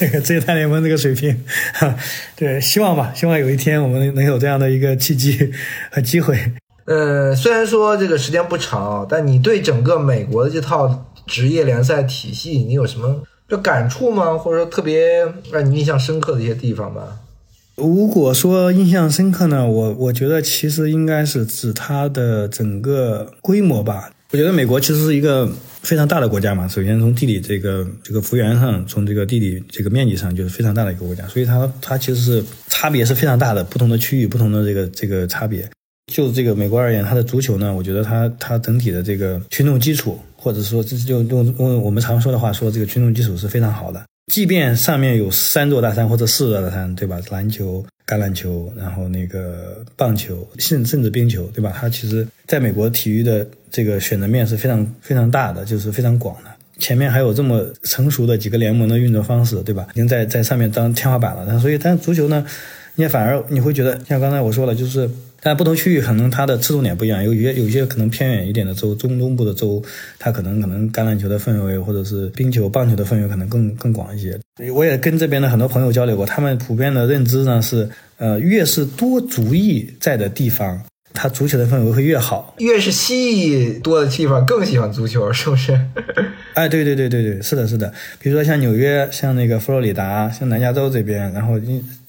这个职业大联盟这个水平，哈，对，希望吧，希望有一天我们能有这样的一个契机和机会。呃，虽然说这个时间不长，但你对整个美国的这套职业联赛体系，你有什么就感触吗？或者说特别让你印象深刻的一些地方吗？如果说印象深刻呢，我我觉得其实应该是指它的整个规模吧。我觉得美国其实是一个。非常大的国家嘛，首先从地理这个这个幅员上，从这个地理这个面积上，就是非常大的一个国家，所以它它其实是差别是非常大的，不同的区域，不同的这个这个差别。就这个美国而言，它的足球呢，我觉得它它整体的这个群众基础，或者说这就用用我们常说的话说，这个群众基础是非常好的。即便上面有三座大山或者四座大山，对吧？篮球、橄榄球，然后那个棒球，甚甚至冰球，对吧？它其实在美国体育的这个选择面是非常非常大的，就是非常广的。前面还有这么成熟的几个联盟的运作方式，对吧？已经在在上面当天花板了。但所以，但足球呢，你反而你会觉得，像刚才我说了，就是。但不同区域可能它的侧重点不一样，有些有些可能偏远一点的州，中东部的州，它可能可能橄榄球的氛围或者是冰球、棒球的氛围可能更更广一些。我也跟这边的很多朋友交流过，他们普遍的认知呢是，呃，越是多族裔在的地方，它足球的氛围会越好。越是蜥蜴多的地方更喜欢足球，是不是？(laughs) 哎，对对对对对，是的，是的。比如说像纽约，像那个佛罗里达，像南加州这边，然后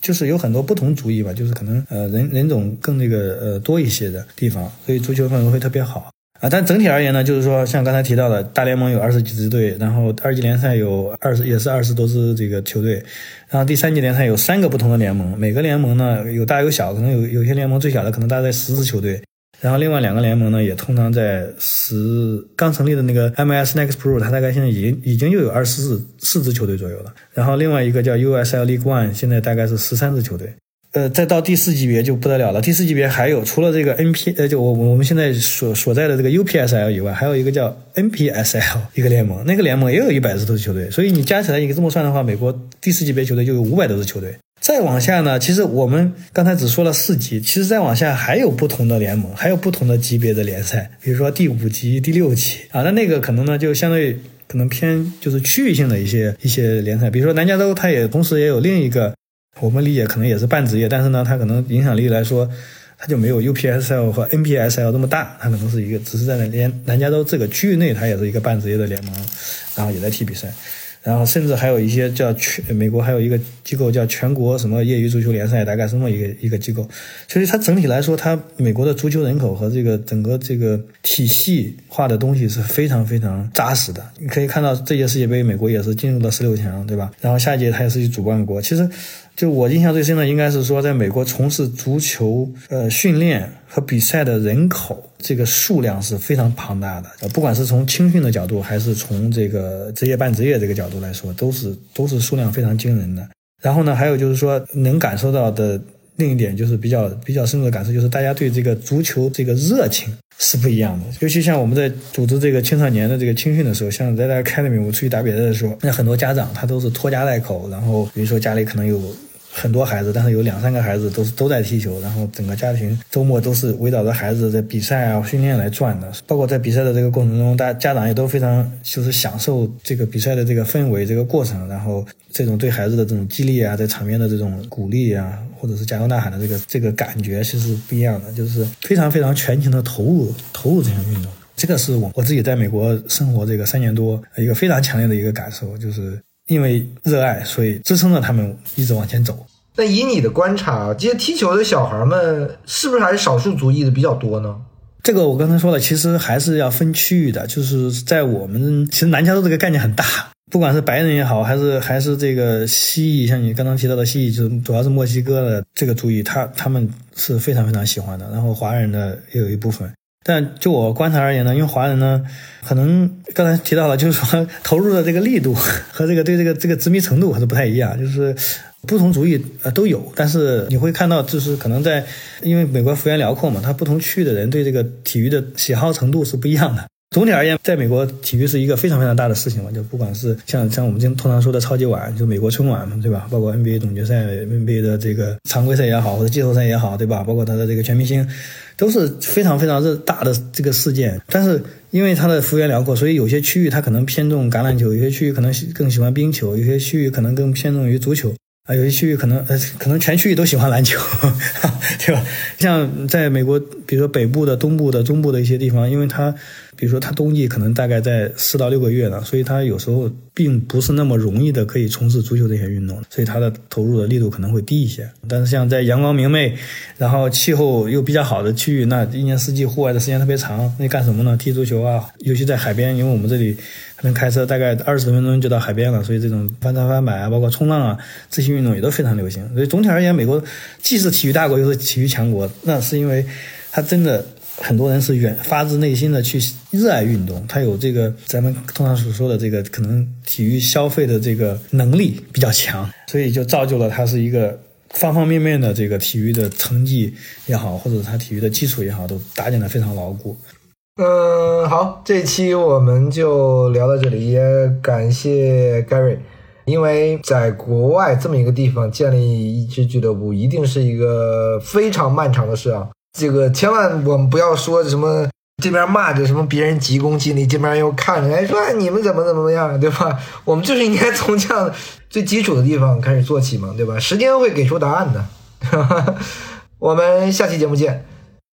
就是有很多不同族裔吧，就是可能呃人人种更那个呃多一些的地方，所以足球氛围会特别好。啊，但整体而言呢，就是说，像刚才提到的，大联盟有二十几支队，然后二级联赛有二十，也是二十多支这个球队，然后第三级联赛有三个不同的联盟，每个联盟呢有大有小，可能有有些联盟最小的可能大概十支球队，然后另外两个联盟呢也通常在十刚成立的那个 M S Next Pro，它大概现在已经已经又有二十四四支球队左右了，然后另外一个叫 USL League One，现在大概是十三支球队。呃，再到第四级别就不得了了。第四级别还有除了这个 N P，呃，就我我们现在所所在的这个 U P S L 以外，还有一个叫 N P S L 一个联盟，那个联盟也有一百支多支球队。所以你加起来，你这么算的话，美国第四级别球队就有五百多支球队。再往下呢，其实我们刚才只说了四级，其实再往下还有不同的联盟，还有不同的级别的联赛，比如说第五级、第六级啊，那那个可能呢就相对可能偏就是区域性的一些一些联赛，比如说南加州，它也同时也有另一个。我们理解可能也是半职业，但是呢，它可能影响力来说，它就没有 UPSL 和 NPSL 那么大。它可能是一个，只是在南南加州这个区域内，它也是一个半职业的联盟，然后也在踢比赛。然后甚至还有一些叫全美国还有一个机构叫全国什么业余足球联赛，大概是这么一个一个机构。所以它整体来说，它美国的足球人口和这个整个这个体系化的东西是非常非常扎实的。你可以看到这届世界杯，美国也是进入了十六强，对吧？然后下一届它也是主办国。其实。就我印象最深的，应该是说，在美国从事足球呃训练和比赛的人口，这个数量是非常庞大的。呃，不管是从青训的角度，还是从这个职业半职业这个角度来说，都是都是数量非常惊人的。然后呢，还有就是说，能感受到的另一点，就是比较比较深入的感受，就是大家对这个足球这个热情是不一样的。尤其像我们在组织这个青少年的这个青训的时候，像在在 Academy 我出去打比赛的时候，那很多家长他都是拖家带口，然后比如说家里可能有。很多孩子，但是有两三个孩子都是都在踢球，然后整个家庭周末都是围绕着孩子的比赛啊、训练来转的。包括在比赛的这个过程中，大家长也都非常就是享受这个比赛的这个氛围、这个过程，然后这种对孩子的这种激励啊，在场边的这种鼓励啊，或者是加油呐喊的这个这个感觉，其实不一样的，就是非常非常全情的投入投入这项运动。这个是我我自己在美国生活这个三年多一个非常强烈的一个感受，就是。因为热爱，所以支撑着他们一直往前走。那以你的观察，这些踢球的小孩们是不是还是少数族裔的比较多呢？这个我刚才说了，其实还是要分区域的。就是在我们其实南加州这个概念很大，不管是白人也好，还是还是这个蜥蜴，像你刚刚提到的蜥蜴，就是主要是墨西哥的这个族裔，他他们是非常非常喜欢的。然后华人的也有一部分。但就我观察而言呢，因为华人呢，可能刚才提到了，就是说投入的这个力度和这个对这个这个执迷程度还是不太一样，就是不同族裔呃都有，但是你会看到，就是可能在因为美国幅员辽阔嘛，它不同区域的人对这个体育的喜好程度是不一样的。总体而言，在美国，体育是一个非常非常大的事情嘛，就不管是像像我们经通常说的超级碗，就美国春晚嘛，对吧？包括 NBA 总决赛、NBA 的这个常规赛也好，或者季后赛也好，对吧？包括它的这个全明星，都是非常非常热大的这个事件。但是因为它的幅员辽阔，所以有些区域它可能偏重橄榄球，有些区域可能更喜欢冰球，有些区域可能更偏重于足球。啊，有些区域可能呃，可能全区域都喜欢篮球，(laughs) 对吧？像在美国，比如说北部的、东部的、中部的一些地方，因为它，比如说它冬季可能大概在四到六个月呢，所以它有时候并不是那么容易的可以从事足球这些运动，所以它的投入的力度可能会低一些。但是像在阳光明媚，然后气候又比较好的区域，那一年四季户外的时间特别长，那干什么呢？踢足球啊，尤其在海边，因为我们这里。能开车大概二十分钟就到海边了，所以这种翻船翻板啊，包括冲浪啊，这些运动也都非常流行。所以总体而言，美国既是体育大国，又是体育强国，那是因为它真的很多人是远发自内心的去热爱运动，他有这个咱们通常所说的这个可能体育消费的这个能力比较强，所以就造就了它是一个方方面面的这个体育的成绩也好，或者他体育的基础也好，都搭建的非常牢固。嗯，好，这期我们就聊到这里，也感谢 Gary，因为在国外这么一个地方建立一支俱乐部，一定是一个非常漫长的事啊。这个千万我们不要说什么这边骂着什么别人急功近利，这边又看着哎说你们怎么怎么样，对吧？(laughs) 我们就是应该从这样最基础的地方开始做起嘛，对吧？时间会给出答案的。(laughs) 我们下期节目见。